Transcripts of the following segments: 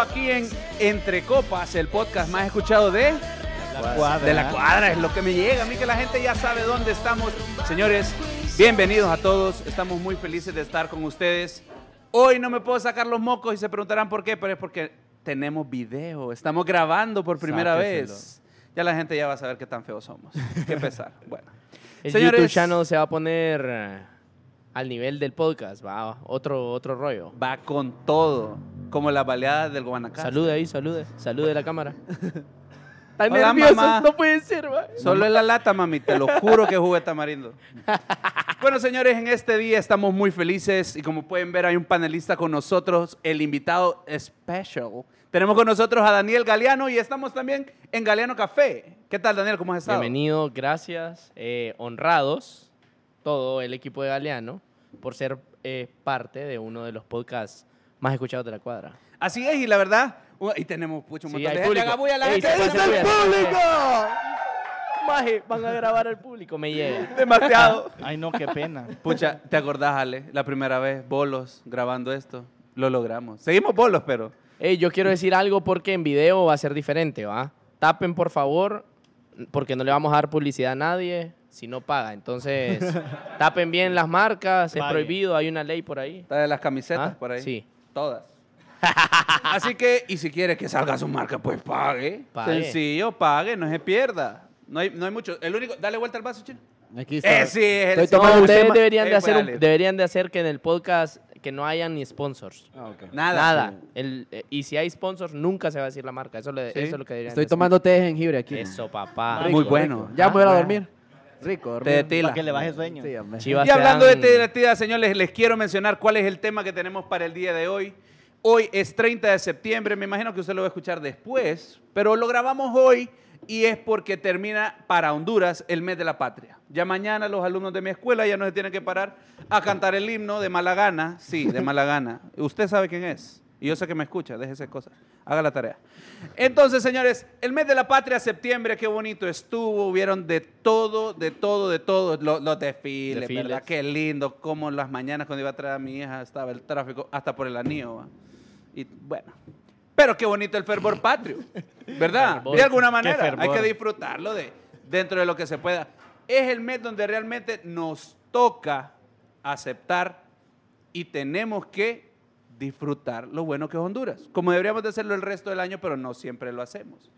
aquí en Entre Copas, el podcast más escuchado de La cuadra. de la cuadra. Es lo que me llega a mí que la gente ya sabe dónde estamos. Señores, bienvenidos a todos. Estamos muy felices de estar con ustedes. Hoy no me puedo sacar los mocos y se preguntarán por qué, pero es porque tenemos video. Estamos grabando por primera Sáqueselo. vez. Ya la gente ya va a saber qué tan feos somos. Qué pesar. Bueno. El Señores- YouTube channel se va a poner eh, al nivel del podcast, va otro otro rollo. Va con todo, como las baleadas del Guanacaste. Salude ahí, salude, salude la cámara. Está Hola, nervioso, mamá. no puede ser, va. Solo en la lata, mami, te lo juro que jugué tamarindo. Bueno, señores, en este día estamos muy felices y como pueden ver hay un panelista con nosotros, el invitado special. Tenemos con nosotros a Daniel Galeano y estamos también en Galeano Café. ¿Qué tal, Daniel? ¿Cómo has estado? Bienvenido, gracias, eh, honrados todo el equipo de Galeano por ser eh, parte de uno de los podcasts más escuchados de la cuadra. Así es, y la verdad, uh, y tenemos pucho, un Sí, montón de gente. público. Haga bulla a la Ey, gente. se ¡Ese es el público! Maje, van a grabar al público, me llega. Demasiado. Ay, no, qué pena. Pucha, ¿te acordás, Ale? La primera vez, bolos, grabando esto. Lo logramos. Seguimos bolos, pero... Ey, yo quiero decir algo porque en video va a ser diferente, ¿va? Tapen, por favor, porque no le vamos a dar publicidad a nadie si no paga. Entonces, tapen bien las marcas, es prohibido, hay una ley por ahí. Está de las camisetas ¿Ah? por ahí. Sí. Todas. Así que, y si quiere que salga su marca, pues pague. Pague. Sencillo, pague, no se pierda. No hay, no hay mucho. El único, dale vuelta al vaso, chino. Aquí está. Eh, sí, es el Estoy No, tomando ustedes tema- deberían de, Eh, hacer un- deberían de hacer que en el podcast que no hayan ni sponsors. Ah. Nada. Nada. El- eh, y si hay sponsors, nunca se va a decir la marca. Eso, le- Sí. eso es lo que deberían Estoy de tomando té de jengibre aquí. Eso, papá. Muy Rico, bueno. rico. Ya me voy a ir a Ah, dormir. Rico, dormir. Te. Para que le baje sueño. Sí, hombre. Chivas Y hablando de dan- de tila, señores, les quiero mencionar cuál es el tema que tenemos para el día de hoy. Hoy es 30 de septiembre, me imagino que usted lo va a escuchar después, pero lo grabamos hoy y es porque termina para Honduras el mes de la patria. Ya mañana los alumnos de mi escuela ya no se tienen que parar a cantar el himno de mala gana, sí, de mala gana. Usted sabe quién es y yo sé que me escucha, déjese cosas, haga la tarea. Entonces, señores, el mes de la patria, septiembre, qué bonito estuvo, hubieron de todo, de todo, de todo, Lo- los, desfiles, Desfiles. ¿verdad? Qué lindo, como las mañanas cuando iba a traer a mi hija estaba el tráfico hasta por el anillo. ¿va? Y bueno, pero qué bonito el fervor patrio, ¿verdad? Fervor. De alguna manera, hay que disfrutarlo de, dentro de lo que se pueda. Es el mes donde realmente nos toca aceptar y tenemos que disfrutar lo bueno que es Honduras, como deberíamos de hacerlo el resto del año, pero no siempre lo hacemos.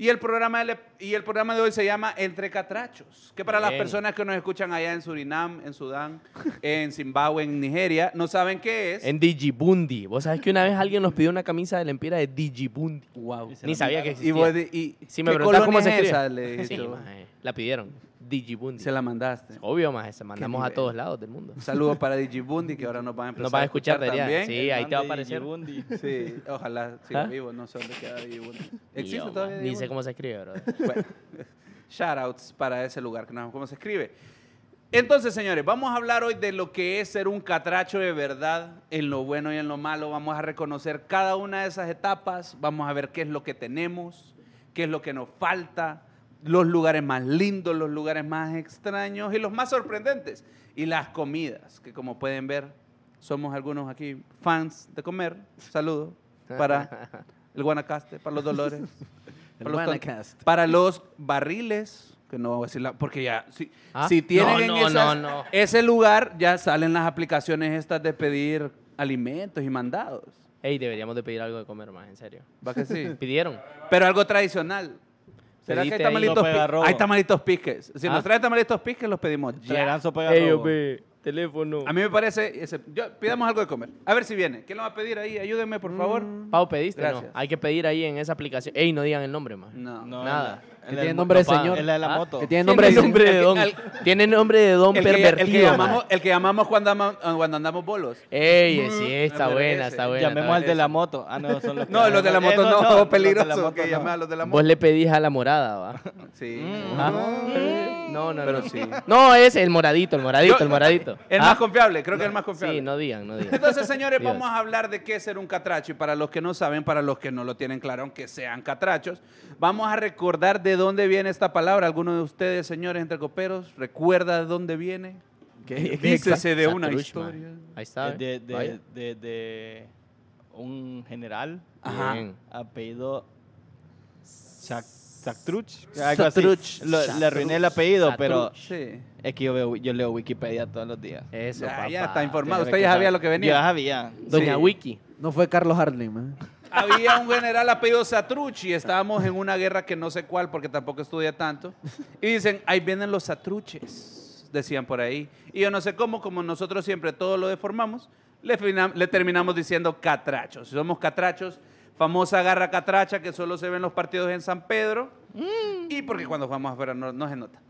Y el programa de, y el programa de hoy se llama Entre Catrachos, que para las personas que nos escuchan allá en Surinam, en Sudán, en Zimbabue, en Nigeria, no saben qué es. En Digibundi. Vos sabés que una vez alguien nos pidió una camisa de la empira de Digibundi. Wow. Ni sabía que Y, existía. vos di- y Si me ¿qué preguntás cómo se es escribe. esa? Le Sí, la pidieron. Digibundi. se la mandaste. Obvio, más se mandamos a todos lados del mundo. Un saludo para Digibundi, que ahora nos van a empezar Nos van a escuchar de allá. también. Sí, ahí te va a aparecer. Digibundi. Sí, ojalá siga ¿Ah? vivo, no sé dónde queda Digibundi. ¿Existe yo, todavía man, Ni sé Digibundi? cómo se escribe, bro. Bueno, shoutouts para ese lugar, que no sabemos cómo se escribe. Entonces, señores, vamos a hablar hoy de lo que es ser un catracho de verdad, en lo bueno y en lo malo. Vamos a reconocer cada una de esas etapas, vamos a ver qué es lo que tenemos, qué es lo que nos falta, los lugares más lindos, los lugares más extraños y los más sorprendentes. Y las comidas, que como pueden ver, somos algunos aquí fans de comer. Saludos para el Guanacaste, para los Dolores. El para los ton- Guanacast. para los barriles, que no voy a decir la, porque ya, si, ¿Ah? si tienen No, en no, esas- no, no. ese lugar, ya salen las aplicaciones estas de pedir alimentos y mandados. Ey, deberíamos de pedir algo de comer más, en serio. ¿Va que sí? ¿Pidieron? Pero algo tradicional. ¿Será que hay tamalitos, Sopa de pi- garrobo. hay tamalitos piques? Si ¿Ah? nos traen tamalitos piques, los pedimos ya. Ey, teléfono. A mí me parece, ese- yo- pidamos algo de comer. A ver si viene. ¿Quién lo va a pedir ahí? Ayúdenme, por favor. Pau, ¿pediste? Gracias. No. Hay que pedir ahí en esa aplicación. Ey, no digan el nombre, más. No. No, Nada. Que el- tiene nombre de no señor. Es la de la ¿Ah? moto. Que tiene nombre de El don. Tiene nombre de don El el que pervertido. llamamos, el que llamamos cuando, cuando andamos bolos. Ey, sí, está Me buena, está buena. Llamemos está al de la moto. Ah, no, son los No, los de la moto no, los de la peligroso que no. a los de la moto. Vos le pedís a la morada, ¿va? Sí. ¿Ah? No, no, Pero no. sí. No, es el moradito, el moradito, Yo- el moradito. El ¿Ah? más confiable, creo que el más confiable. Sí, no digan, no digan. Entonces, señores, Dios. vamos a hablar de qué es ser un catracho. Y para los que no saben, para los que no lo tienen claro, aunque sean catrachos, vamos a recordar de dónde viene esta palabra. ¿Alguno de ustedes, señores entre coperos, recuerda de dónde viene? ¿Qué- qué Dícese de una historia. man. Ahí está. De, ¿eh? de, de, de, un general, Ajá. Apellido Sac- Sactruch. algo así. Satruch. Lo- le arruiné el apellido, pero. Sí. es que yo, veo, yo leo Wikipedia todos los días. Eso, Ya, papá. ya está informado. Usted ya sabía lo que venía. Ya sabía. Doña Sí. Wiki. No fue Carlos Harling, man. Había un general apellido Satruchi y estábamos en una guerra que no sé cuál porque tampoco estudia tanto. Y dicen, ahí vienen los Satruches, decían por ahí. Y yo no sé cómo, como nosotros siempre todo lo deformamos, le, terminamos diciendo catrachos. Si somos catrachos, famosa garra catracha que solo se ve en los partidos en San Pedro. Y porque cuando jugamos afuera no, no se nota.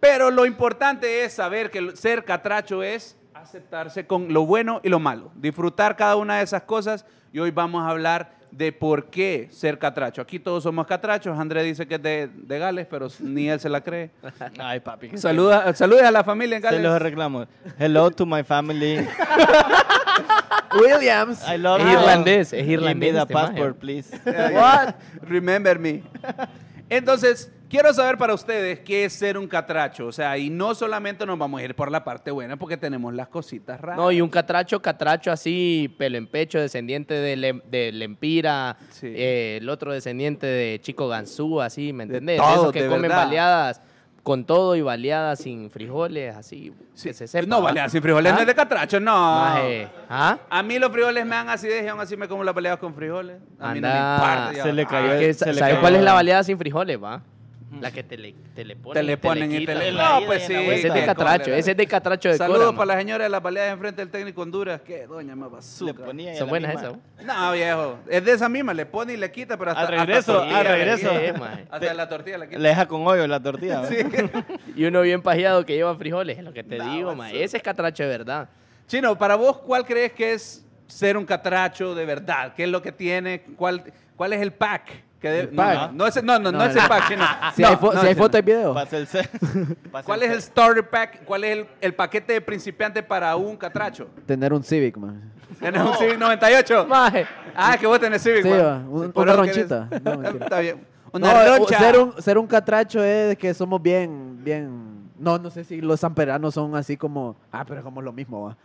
Pero lo importante es saber que ser catracho es aceptarse con lo bueno y lo malo, disfrutar cada una de esas cosas y hoy vamos a hablar de por qué ser catracho. Aquí todos somos catrachos, Andrés dice que es de, de Gales, pero ni él se la cree. Ay, papi. Saluda, saludes a la familia en Se los Gales. reclamo. Hello to my family. Williams. I love Es you. irlandés, es Give irlandés me the este passport, please. What? Remember me. Entonces, quiero saber para ustedes qué es ser un catracho. O sea, y no solamente nos vamos a ir por la parte buena porque tenemos las cositas raras. No, y un catracho, catracho así, pelo en pecho, descendiente de, Lem- de Lempira, Sí. eh, el otro descendiente de Chico Ganzú, así, ¿me De entendés? todo, esos que de comen verdad. baleadas con todo y baleadas sin frijoles, así, Sí. que se sepa. no, vale, sin frijoles ¿Ah? no es de catracho, no. Maje, ¿Ah? A mí los frijoles me dan y aún así me como las baleadas con frijoles. A mí no me importa. Se le cayó que, se le ¿Sabes cayó- cuál es la baleada sin frijoles, va? La que te le, te le ponen, Te le ponen y te le... En la No, ida pues y sí. la Ese es de catracho, ese es de catracho de Saludos Cora, para la señora de las baleadas enfrente del técnico Honduras. Qué doña más Le bazooka. Son la buenas misma. esas, ¿no? No, viejo. Es de esa misma. Le pone y le quita, pero hasta... Al regreso, hasta tortilla al le regreso. Hasta la tortilla le quita. Le deja con hoyo la tortilla. ¿no? Sí. Y uno bien pajeado que lleva frijoles, es lo que te No, digo, ma. Ese es catracho de verdad. Chino, para vos, ¿cuál crees que es ser un catracho de verdad? ¿Qué es lo que tiene? ¿Cuál, cuál es el pack? De- El no, pack. No, no, ese- no, no, no No, es el pack. Si No, hay, fo- no, si hay foto no. y video. Pasa el set. Pasa ¿Cuál el es el starter pack? ¿Cuál es el, el paquete de principiante para un catracho? Tener un Civic, man. ¿Tienes un Civic 98? Maje. Ah, que vos tenés Civic. Sí, man. un- una eres- ronchita. No, mentira. Está bien. No, Una eh, roncha. ser, un, ser un catracho es que somos bien, bien... No, no sé si los samperanos son así como... Ah, pero es como lo mismo, va.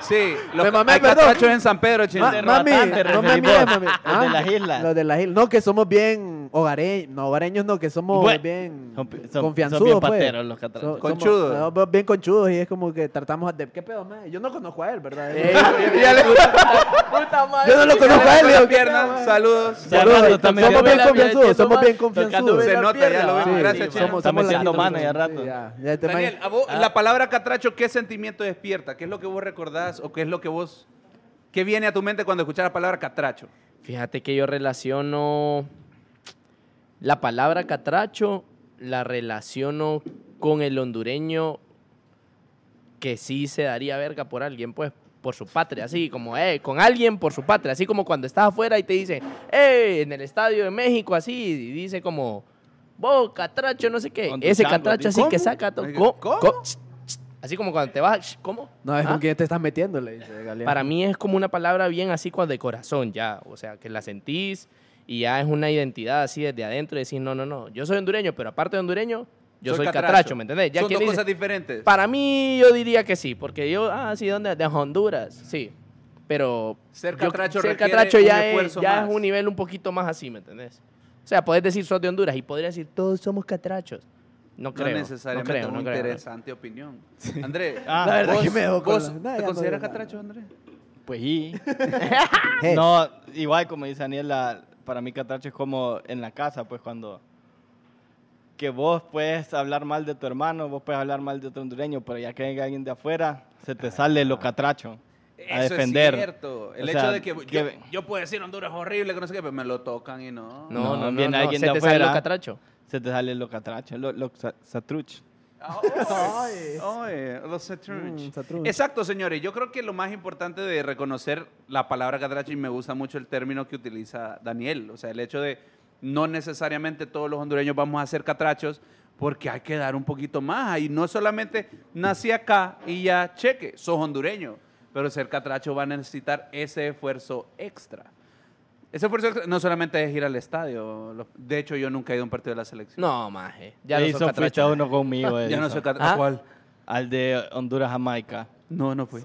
Sí, los Me mamé, hay perdón. catrachos en San Pedro, chino. Ma- mami, no me mires. Los de las islas. Los de las islas. No, que somos bien hogareños. No, hogareños no, que somos Bueno, bien son- son- son confianzudos, bien pues. pateros los catrachos. So- Conchudos. somos- no, bien conchudos y es como que tratamos de... ¿Qué pedo, man? Yo no conozco a él, ¿verdad? Eh, puta madre. Yo no lo conozco a él. digo, la ¿qué pierna. Saludos. Saludos, rato está somos bien la confianzudos, somos bien confianzudos. Se la nota, ya lo. Sí, Gracias, sí, Chino. somos, Está somos metiendo latinos, mano ya rato. Daniel, a vos, Ah. la palabra catracho, ¿qué sentimiento despierta? ¿Qué es lo que vos recordás o qué es lo que vos... ¿Qué viene a tu mente cuando escuchas la palabra catracho? Fíjate que yo relaciono la palabra catracho, la relaciono con el hondureño que sí se daría verga por alguien, pues, por su patria, así como, eh, con alguien por su patria, así como cuando estás afuera y te dicen, eh, en el Estadio de México, así, y dice como, vos, catracho, no sé qué. Ese chango, catracho así que ¿Cómo? saca todo. ¿cómo? ch, Así como cuando te vas, ¿cómo? No, es ¿Ah? con quién te estás metiendo, le dice Galeano. Para mí es como una palabra bien así cuando de corazón ya, o sea, que la sentís y ya es una identidad así desde adentro y decís, no, no, no, yo soy hondureño, pero aparte de hondureño, yo soy, catracho. ¿me entendés? Ya Son dos dice- cosas diferentes. para mí yo diría que sí, porque yo, ah, sí, ¿dónde? De Honduras, sí. Pero Ser yo- catracho ser requiere catracho un ya, es, ya más. es un nivel un poquito más así, ¿me entendés? O sea, podés decir sos de Honduras y podría decir todos somos catrachos. No no creo. necesariamente no creo, una no creo. interesante opinión. André, Ah, La verdad ¿vos, que me dejó con vos la- ¿te no consideras catracho, André? Pues sí. Hey. No, igual como dice Daniel, la- para mí catracho es como en la casa, pues cuando que vos puedes hablar mal de tu hermano, vos puedes hablar mal de otro hondureño, pero ya que venga alguien de afuera, se te sale lo catracho a Eso defender. es cierto. El O hecho sea, de que, yo, que- yo puedo decir Honduras es horrible, que no sé qué, pero me lo tocan y no. No, no, No, no, viene no, alguien se de te sale lo afuera. catracho. Se te sale lo catracho, lo, lo sa- satruch. Ay, ay, los Satruch. Mm, Satruch. Exacto, señores. Yo creo que lo más importante de reconocer la palabra catracho, y me gusta mucho el término que utiliza Daniel, o sea, el hecho de no necesariamente todos los hondureños vamos a ser catrachos, porque hay que dar un poquito más. Y no solamente nací acá y ya cheque, sos hondureño, pero ser catracho va a necesitar ese esfuerzo extra. Ese esfuerzo extra no solamente es ir al estadio. De hecho, yo nunca he ido a un partido de la selección. No, maje. Ya no hizo catracho. uno conmigo. ya no soy catracho. ¿Ah? ¿Cuál? Al de Honduras, Jamaica. No, no fui.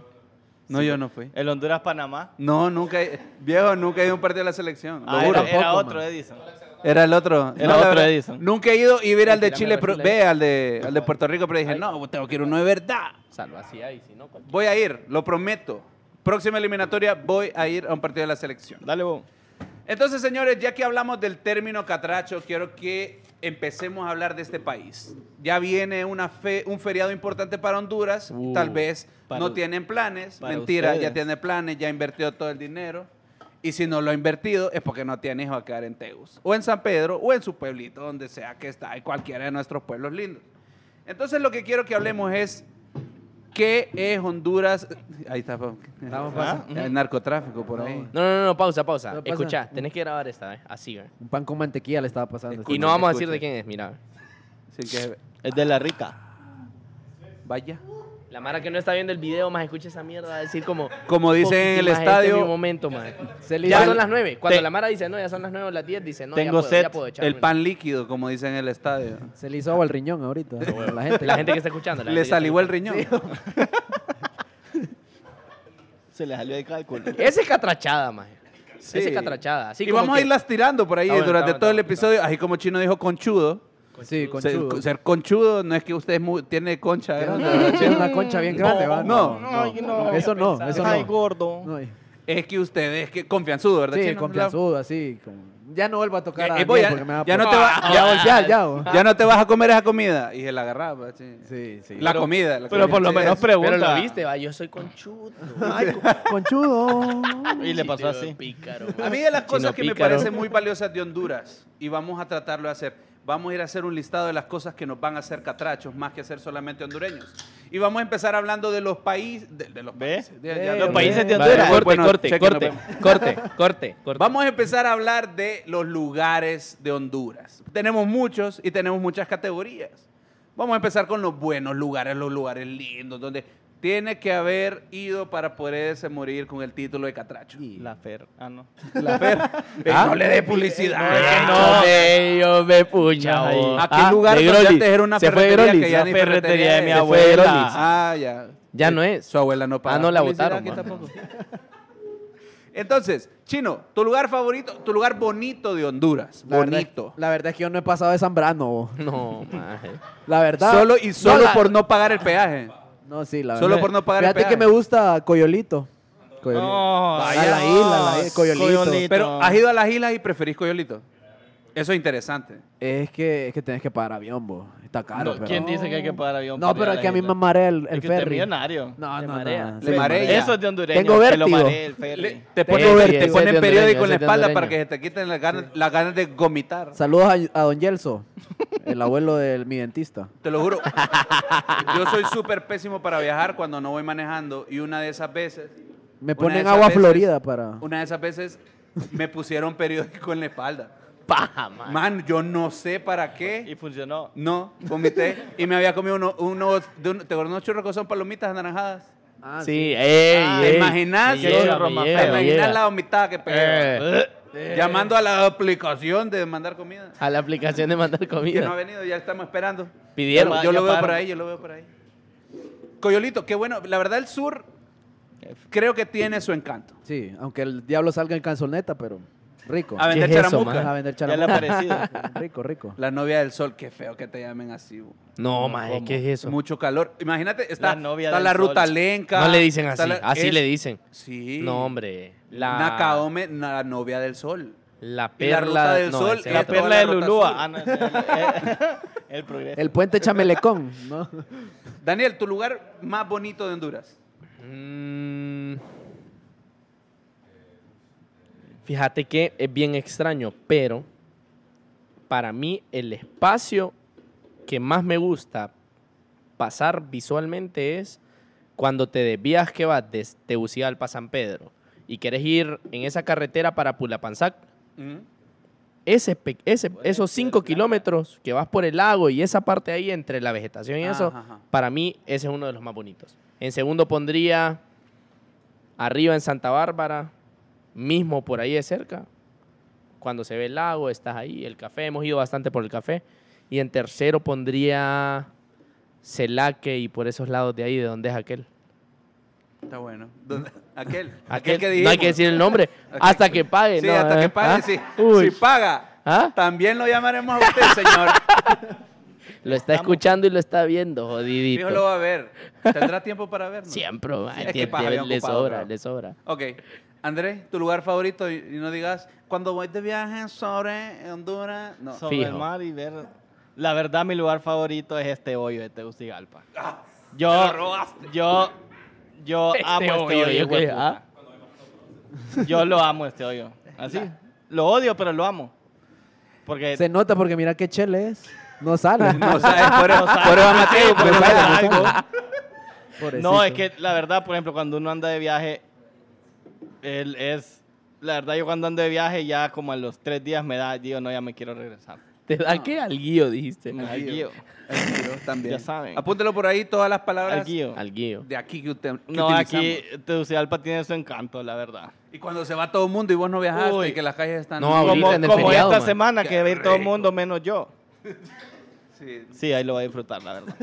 No, yo no fui. El Honduras-Panamá. No, nunca, he- viejo, nunca he ido a un partido de la selección. Ah, era, otro man. Edison. Era el otro. Era otro verdad, Edison. Nunca he ido y ver al de Chile, pero, ve al de, al de Puerto Rico, pero dije, no, tengo que ir uno de verdad. Salva así ahí, si no, Voy a ir, lo prometo. Próxima eliminatoria voy a ir a un partido de la selección. Dale, vos. Entonces, señores, ya que hablamos del término catracho, quiero que empecemos a hablar de este país. Ya viene una fe- un feriado importante para Honduras. Uh, Tal vez para no tienen planes. Mentira, ya tiene planes, ya invirtió todo el dinero. Y si no lo ha invertido es porque no tiene hijo a quedar en Tegus. O en San Pedro, o en su pueblito, donde sea que está, en cualquiera de nuestros pueblos lindos. Entonces, lo que quiero que hablemos es qué es Honduras. Ahí está. Estamos Ah, pasando. El narcotráfico por ahí. No, no, no, pausa, pausa. Escucha, tenés que grabar esta, ¿eh? Así, ¿eh? Un pan con mantequilla le estaba pasando. Escucha. Y no vamos a decir de quién es, mira. Que Es de la rica. vaya. La Mara que no está viendo el video, más escucha esa mierda, a decir como... Como dicen en el "Poquito, más, este es mi estadio, momento, más. Se le Ya son las nueve. Cuando Te- la Mara dice, no, ya son las nueve o las diez, dice, no, ya Tengo ya sed. puedo echarme el una". pan líquido, como dicen en el estadio. Se le hizo agua al riñón ahorita. la gente. La gente que está escuchando. la Le salió el riñón. Se le salió de cálculo. Esa es catrachada, más. Sí. Esa es catrachada. Así y como vamos a irlas tirando por ahí Ah, bueno, durante está todo el está episodio. Así como Chino dijo conchudo. Sí, Ser, conchudo. ser conchudo no es que usted es muy- tiene concha grande. Tiene una concha bien grande, No, ¿va? no, no, Eso no, eso Ay, no. gordo. No, Es que usted es que confianzudo, ¿verdad, Sí, Chino? confianzudo, así. como- Ya no vuelvo a tocar Eh, a eh, voy Daniel a- porque me va a ya no te va- Me va a golpear, ya. ¿o? Ya no te vas a comer esa comida. Y se la agarraba. sí. Sí, sí. La comida. la pero comida. por lo menos pregunta. Pero lo viste, va, yo soy conchudo. Ay, co- conchudo. Y le pasó así. Pícaro. A mí de las cosas que me parecen muy valiosas de Honduras, y vamos a tratarlo de hacer, vamos a ir a hacer un listado de las cosas que nos van a hacer catrachos, más que ser solamente hondureños. Y vamos a empezar hablando de los países, de, de los países, de- Los países Honduras. corte, Bueno, corte, corte, corte, corte. Vamos a empezar a hablar de los lugares de Honduras. Tenemos muchos y tenemos muchas categorías. Vamos a empezar con los buenos lugares, los lugares lindos, donde tiene que haber ido para poderse morir con el título de catracho. La Fer. Ah, no. La Fer. Eh, No le dé publicidad. No, me, yo me pucha. Aquel lugar de donde antes era una Se fue ferretería Grolis. que ya La ni ferretería de mi fue abuela. Ah, ya. Ya no es. Su abuela no paga Ah, no la votaron, aquí man. tampoco. Entonces, Chino, tu lugar favorito, tu lugar bonito de Honduras. La verdad- bonito. La verdad es que yo no he pasado de Zambrano. No, maje. La verdad. Solo y solo la- por no pagar el peaje. No, sí, la solo verdad. por no pagar el Fíjate que peaje. me gusta Coyolito. Coyolito. No, a la isla, la isla, Coyolito. Coyolito. Pero has ido a las islas y preferís Coyolito. Eso es interesante. Es que, es que tenés que pagar avión, vos. Está caro. No, pero- ¿Quién dice que hay que pagar avión? No, pero a es que a mí me marea el, el Es que usted es ferry. millonario. No, Le no, marea. no. Le marea. Eso es de hondureño. Tengo que lo vértigo. maree el ferry. Le- te ponen, te periódico en la espalda para que se te quiten las ganas, las ganas de gomitar. Saludos a, a Don Yelso, el abuelo de mi dentista. Te lo juro. Yo soy súper pésimo para viajar cuando no voy manejando y una de esas veces, Me ponen agua veces- florida para... una de esas veces me pusieron periódico en la espalda. Paja, man. Man, yo no sé para Y qué. funcionó. No, vomité y me había comido uno- unos, de un- ¿te acuerdas unos churros que son palomitas anaranjadas? Ah, Sí, ey, Ah, ey. ¿te imaginas? Me llega, Churro me más llega, ¿Te me imaginas llega. la vomitada que pegué? Eh, Llamando a la aplicación de mandar comida. a la aplicación de mandar Que no ha comida. venido, ya estamos esperando. Pidieron. Yo lo veo por ahí, yo lo veo por ahí. Coyolito, qué bueno. La verdad, el sur creo que tiene su encanto. Sí, aunque el diablo salga en canzoneta, pero rico. A vender ¿Qué es eso, charamusca. man? A vender Ya le ha parecido. Rico, rico. La novia del sol, qué feo que te llamen así. No, maje, ¿qué es eso? Mucho calor. Imagínate, está La novia está del la sol. ruta lenca. No le dicen está así, la- así es- le dicen. Sí. No, hombre. La, Nakaome, la novia del sol. La Y la perla ruta del no, sol ese es La otro. perla de la ruta Lulúa. sur. Ah, no, ese es el, el progreso. El puente Chamelecón, ¿no? Daniel, tu lugar más bonito de Honduras. Mm. Fíjate que es bien extraño, pero para mí el espacio que más me gusta pasar visualmente es cuando te desvías que vas desde Tegucigalpa a San Pedro y quieres ir en esa carretera para Pulapanzac. Mm. Ese, esos cinco kilómetros que vas por el lago y esa parte ahí entre la vegetación y eso, ajá. para mí ese es uno de los más bonitos. En segundo pondría arriba en Santa Bárbara, mismo por ahí de cerca. Cuando se ve el lago, estás ahí, el café, hemos ido bastante por el café. Y en tercero pondría Celaque y por esos lados de ahí, de donde es aquel. Está bueno. ¿Dónde? Aquel. Aquel- Aquel que no hay que decir el nombre. hasta que pague. Sí, ¿no? hasta ¿Eh? que pague, ¿Ah? sí. Uy, Si paga, ¿Ah? también lo llamaremos a usted, señor. lo está escuchando y lo está viendo, jodidito. Fijo lo va a ver. ¿Tendrá tiempo para vernos? Siempre, ma, Es que le sobra, bro. le sobra. Ok. Andrés, tu lugar favorito y, no digas, cuando voy de viaje sobre Honduras. No. Sobre Fijo. el mar y ver... La verdad, mi lugar favorito es este hoyo de Tegucigalpa. Ah, Yo, te lo robaste. yo, yo Este amo este hoyo. ¿ah? Yo lo amo este hoyo. Así. Lo odio, pero lo amo. Porque Se nota porque mira qué chele es. No sale. No sabes, por, No sabe. por eso Mateo, por No sabe, no. Pobrecito. No, es que la verdad, por ejemplo, cuando uno anda de viaje, él es... La verdad, yo cuando ando de viaje ya como a los tres días me da, digo, no, ya me quiero regresar. ¿Te da qué? Al guío, dijiste. El guío. El giro también. Ya saben. Apúntelo por ahí todas las palabras Al guío. Al guío. de aquí que, usted, que No, utilizamos. aquí Tegucigalpa tiene su encanto, la verdad. Y cuando se va todo el mundo y vos no viajaste Uy. y que las calles están... No, ahorita Como, en el como feriado, esta man. semana Qué que va a ir todo el mundo menos yo. Sí, Sí, ahí lo va a disfrutar, la verdad.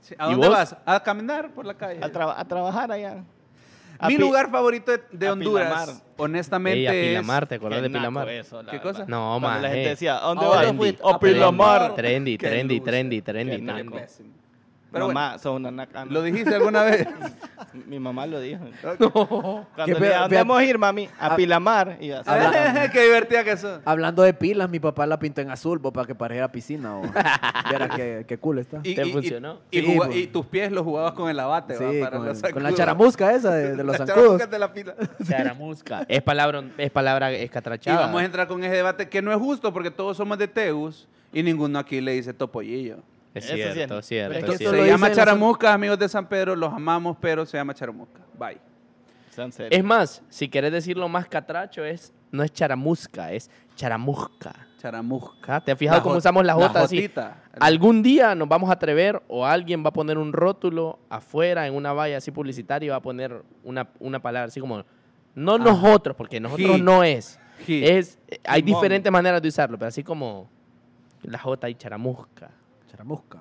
sí. ¿A ¿Y dónde vos? vas? A caminar por la calle. A, traba- a trabajar allá. A Mi pi- lugar favorito de, de a Honduras, Pilamar. honestamente, Ey, a es- Pilamar, ¿te acordás de Pilamar? eso, ¿Qué verdad. cosa? No, man. la gente decía, ¿a dónde ¿A vas? A Pilamar. Trendy, trendy, trendy, trendy, trendy. Pero bueno, mamá, sos una naca. ¿lo dijiste alguna vez? Mi mamá lo dijo. No. Cuando le ¿a vamos a ir, mami? A Ah. Pilamar. Y así. Qué divertida que sos. Hablando de pilas, mi papá la pintó en azul bo, para que parezca piscina. O... Qué, qué cool está. Y, ¿Te y- y- funcionó? Y, Sí, juga- pues. y tus pies los jugabas con el abate, ¿va? Sí, Para con, los el- con la charamusca esa de, de los Las zancudos. charamuscas de la pila. Charamusca. Es palabra, es palabra Y escatrachada. vamos a entrar con ese debate que no es justo porque todos somos de Tegus y ninguno aquí le dice topollillo. Es Eso sí es. cierto, cierto, es Eso Se cierto. llama charamusca, amigos de San Pedro, los amamos, pero se llama charamusca. Bye. Sean serios. Es más, si querés decirlo más catracho, es, no es charamusca, es charamusca. Charamusca. ¿Ah? ¿Te has fijado La cómo usamos la la J así? jotita. Algún día nos vamos a atrever o alguien va a poner un rótulo afuera en una valla así publicitaria y va a poner una, una palabra así como, no nosotros, porque nosotros no es. Es hay diferentes maneras de usarlo, pero así como la J y charamusca. Charamusca.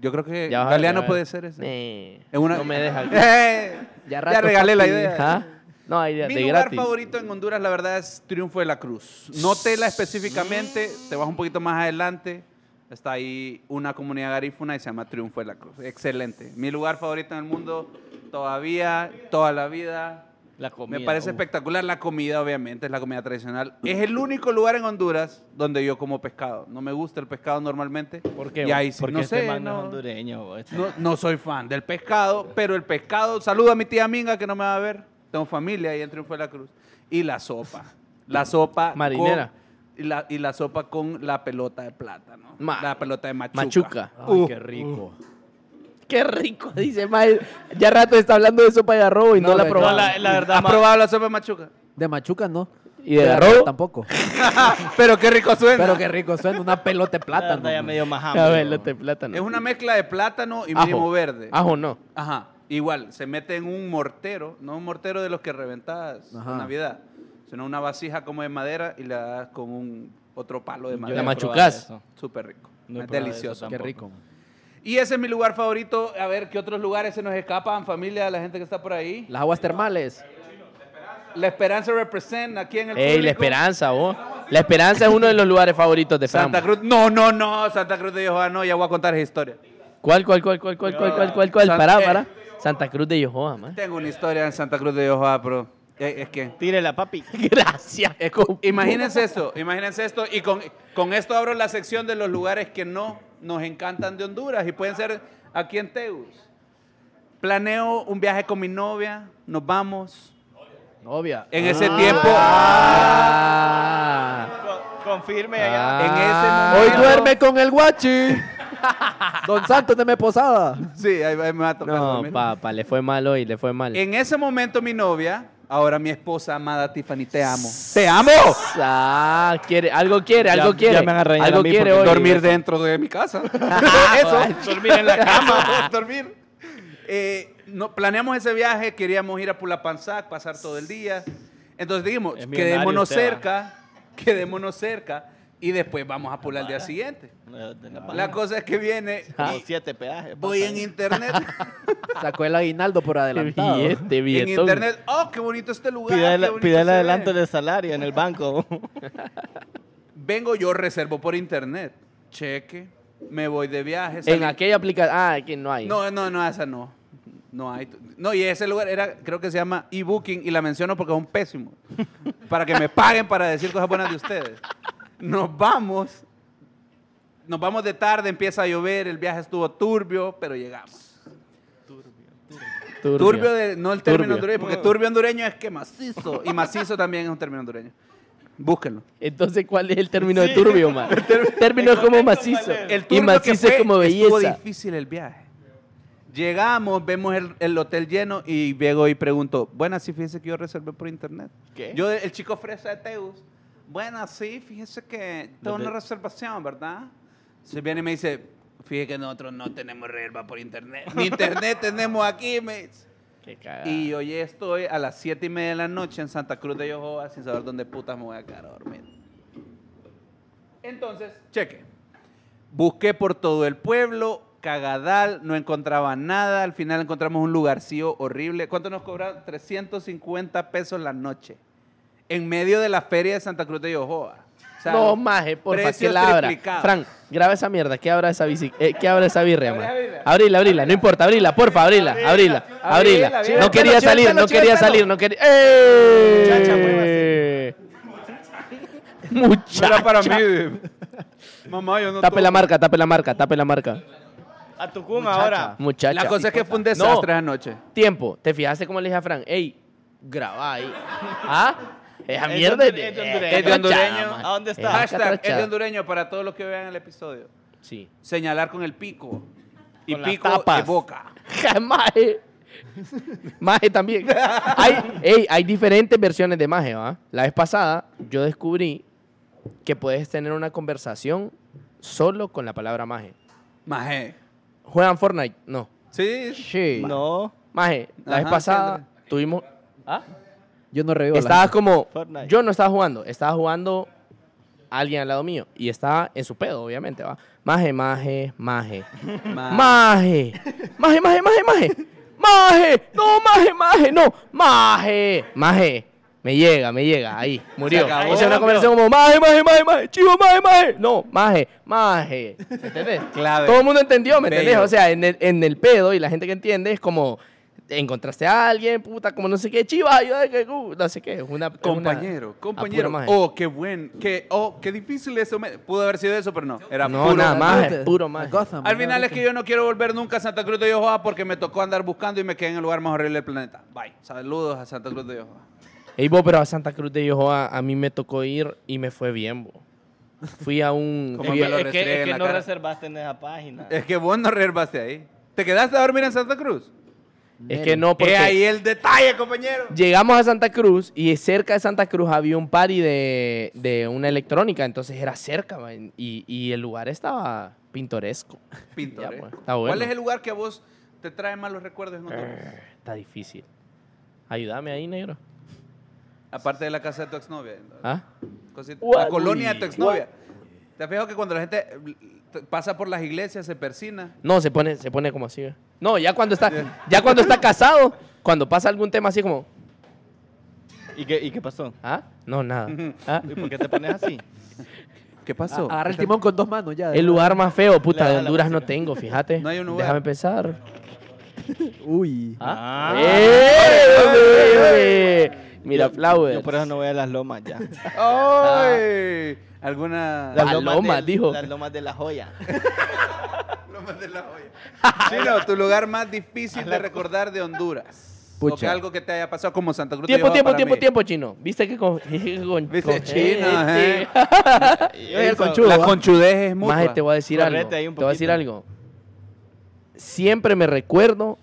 Yo creo que Ya vas a ver, Galeano ya vas a puede ver. ser ese. Eh, Es una- No me deja. Ya rato, regalé la papi. idea. ¿Ah? No, hay de, Mi de lugar gratis. favorito en Honduras, la verdad, es Triunfo de la Cruz. No tela específicamente, te vas un poquito más adelante. Está ahí una comunidad garífuna y se llama Triunfo de la Cruz. Excelente. Mi lugar favorito en el mundo, todavía, toda la vida. La comida. Me parece uh. espectacular la comida, obviamente, es la comida tradicional. Es el único lugar en Honduras donde yo como pescado. No me gusta el pescado normalmente. ¿Por qué, Y vos? ahí sí, Porque no este sé, man no es no, hondureño. bo. Este- no, no soy fan del pescado, pero el pescado, saludo a mi tía Minga que no me va a ver, tengo familia ahí en Triunfo de la Cruz. Y la sopa, la sopa Marinera. con- y, la, y la sopa con la pelota de plátano, Ma- la pelota de machuca. Machuca. Ay, Uh, qué rico. Qué rico, dice Mae. Ya rato está hablando de sopa de garrobo y no, No, la ha probado. No, la, la verdad, ¿Has ma- probado la sopa de machuca? De machuca no. ¿Y de garrobo? Tampoco. pero qué rico suena. Pero qué rico suena. Una pelota de la plátano. verdad ya man. me dio más A hambre. ver, plátano. Es una mezcla de plátano y Ajo. mínimo verde. Ajo no. Ajá. Igual, se mete en un mortero, no un mortero de los que reventas Ajá. en Navidad, sino una vasija como de madera y le das con un otro palo de madera. La machucás. Súper rico. No he es probado delicioso. eso Qué tampoco. rico. Y ese es mi lugar favorito. A ver, ¿qué otros lugares se nos escapan, familia, la gente que está por ahí? Las aguas termales. La Esperanza represent aquí en el Ey, la esperanza, vos. La esperanza es uno de los lugares favoritos de Fran. Santa Cruz. No, no, no. Santa Cruz de Jehová, no. Ya voy a contar esa historia. ¿Cuál, cuál, cuál, cuál, cuál, cuál, cuál, cuál, cuál? San- Pará, eh. pará. Santa Cruz de Yohoa, man. Tengo una historia en Santa Cruz de Jehová, pero es, es que... Tírela, papi. Gracias. compa. Imagínense esto, imagínense esto. Y con, con esto abro la sección de los lugares que no nos encantan de Honduras y pueden ser aquí en Teus. Planeo un viaje con mi novia, nos vamos. Novia. En ese Ah. tiempo, Ah. Co- Confirme allá. en ese Ah. Hoy momento- duerme con el guachi. Don Santos de Posada. Sí, ahí, ahí me va a tocar No, dormir. papá, le fue mal hoy, le fue mal. En ese momento mi novia, ahora mi esposa amada Tiffany, te amo. ¡Te amo! Ah, quiere, algo quiere, Ya- algo ya quiere. me van a reñir algo a mí quiere porque hoy. Dormir dentro de mi casa. Eso. Dormir en la cama. dormir. Eh, no, planeamos ese viaje, queríamos ir a Pulapanzac, pasar todo el día. Entonces dijimos, Es millonario quedémonos usted, va. cerca, quedémonos cerca, y después vamos a pular al día siguiente. La La cosa es que viene, Como siete peajes. voy en ahí. internet, Sacó el aguinaldo por adelantado. Billete, en internet, oh, qué bonito este lugar. Pide el, pide el se ve". adelanto del salario en el banco. Vengo yo, reservo por internet, cheque, me voy de viaje. En aquella aplicación. Ah, aquí no hay. No, no, no, esa no. No hay. No, y ese lugar era, creo que se llama eBooking y la menciono porque es un pésimo. Para que me paguen para decir cosas buenas de ustedes. Nos vamos. Nos vamos de tarde, empieza a llover, el viaje estuvo turbio, pero llegamos. Turbio. Turbio, de, no el término Turbio. hondureño, porque turbio hondureño es que macizo. Y macizo también es un término hondureño. Búsquenlo. Entonces, ¿cuál es el término de turbio, man? El término es como macizo. El y turbio que macizo es como Estuvo belleza. difícil el viaje. Llegamos, vemos el, el hotel lleno y llego y pregunto, buenas, sí, fíjese que yo reservé por internet. ¿Qué? Yo, el chico fresa de Teus, buenas, sí, fíjese que tengo una reservación, ¿verdad? Se viene y me dice, fíjese que nosotros no tenemos reserva por internet. Ni internet tenemos aquí, me dice. Qué. Y hoy estoy a las 7 y media de la noche en Santa Cruz de Yohoa sin saber dónde putas me voy a quedar a dormir. Entonces, cheque. Busqué por todo el pueblo, cagadal, no encontraba nada. Al final encontramos un lugarcillo horrible. ¿Cuánto nos cobraron? 350 pesos la noche. En medio de la feria de Santa Cruz de Yohoa. O sea, no, maje, porfa, que la abra. Frank, graba esa mierda, que abra esa bici, eh, que abra esa birria, man. abrila. Abrila, no importa, abrila, porfa, abrila, abrila, Abrila. No quería salir, no quería salir, no quería. ¡Eh! Muchacha, era para mí. Mamá, yo no Tape la marca, tape la marca, tape la marca. A tu cum ahora. Muchacha. La cosa es que fue un No. desastre anoche. Tiempo, ¿te fijaste cómo le dije a Frank? Ey, graba ahí. ¿Ah? Esa Es mierda de- es de, es de hondureño. Es de hondureño. man. ¿A dónde está? Es Hashtag es de hondureño para todos los que vean el episodio. Sí. Señalar con el pico. Y Con pico de boca. Maje. Maje también. Hay, ey, hay diferentes versiones de Maje, ¿va? La vez pasada yo descubrí que puedes tener una conversación solo con la palabra Maje. Maje. ¿Juegan Fortnite? No. Sí. Sí. No. Maje, la vez pasada tuvimos... ¿Ah? Yo no revivo. a la Estabas como... Fortnite. Yo no estaba jugando, estaba jugando alguien al lado mío y estaba en su pedo, obviamente, ¿va? Maje, maje, maje. Ma- Maje. Maje, maje, maje, maje. Maje. No, maje, maje, no. Maje. Maje. Me llega, me llega. Ahí, murió. Se acabó. Esa es una conversación como maje, maje, maje, maje. Chivo, maje, maje. No, maje, maje. ¿Me entendés? Clave. Todo el mundo entendió, ¿me entendés? O sea, en el, en el pedo y la gente que entiende es como encontraste a alguien, puta, como no sé qué, chiva, ayuda, que, uh, no sé qué. es Una, es una- Compañero, compañero. Oh, qué buen. Qué, oh, qué difícil eso. me- Pudo haber sido eso, pero no. Era No, puro. nada más. Puro. Gotham, Al final es que yo no quiero volver nunca a Santa Cruz de Yohoa porque me tocó andar buscando y me quedé en el lugar más horrible del planeta. Bye. Saludos a Santa Cruz de Yohoa. Ey, vos, pero a Santa Cruz de Yohoa a mí me tocó ir y me fue bien, bo. Fui a un... Como fui me a- lo es que, es que no cara. reservaste en esa página. Es que vos no reservaste ahí. ¿Te quedaste a dormir en Santa Cruz? Es que no, porque He ahí el detalle, compañero. llegamos a Santa Cruz y cerca de Santa Cruz había un party de, de una electrónica, entonces era cerca, man, y, y el lugar estaba pintoresco. Pues, está bueno. ¿Cuál es el lugar que a vos te trae malos recuerdos Honduras? Eh, Está difícil. Ayúdame ahí, negro. Aparte de la casa de tu exnovia. ¿Ah? Cosita-. La colonia de tu exnovia. ¿Te has fijado que cuando la gente pasa por las iglesias se persina? No, se pone, se pone como así. ¿eh? No, ya cuando está, ya cuando está casado, cuando pasa algún tema así como, ¿Y qué, ¿Y qué pasó? ¿ah? No, nada. ¿Ah? ¿Y por qué te pones así? ¿Qué pasó? A- Agarra el timón con dos manos ya. El lugar más feo, puta, de Honduras no tengo, fíjate. No hay un lugar. Déjame pensar. Uy. ¿Ah? Ah. ¡Eh! Mira, Yo- flowers. Yo por eso no voy a las lomas ya. ¡Ay! ¿Alguna...? Las lomas, del- dijo. Las lomas de la joya. Lomas de la olla. Chino, tu lugar más difícil de recordar de Honduras. O que Pucha. algo que te haya pasado como Santa Cruz de Tiempo, tiempo, tiempo, mí. tiempo, chino. ¿Viste que con, con- ¿Viste? con- Chino, el eso- conchudo. La ¿va? conchudez es mutua. Maje, te voy a decir Correte algo. Te voy a decir algo. Siempre me recuerdo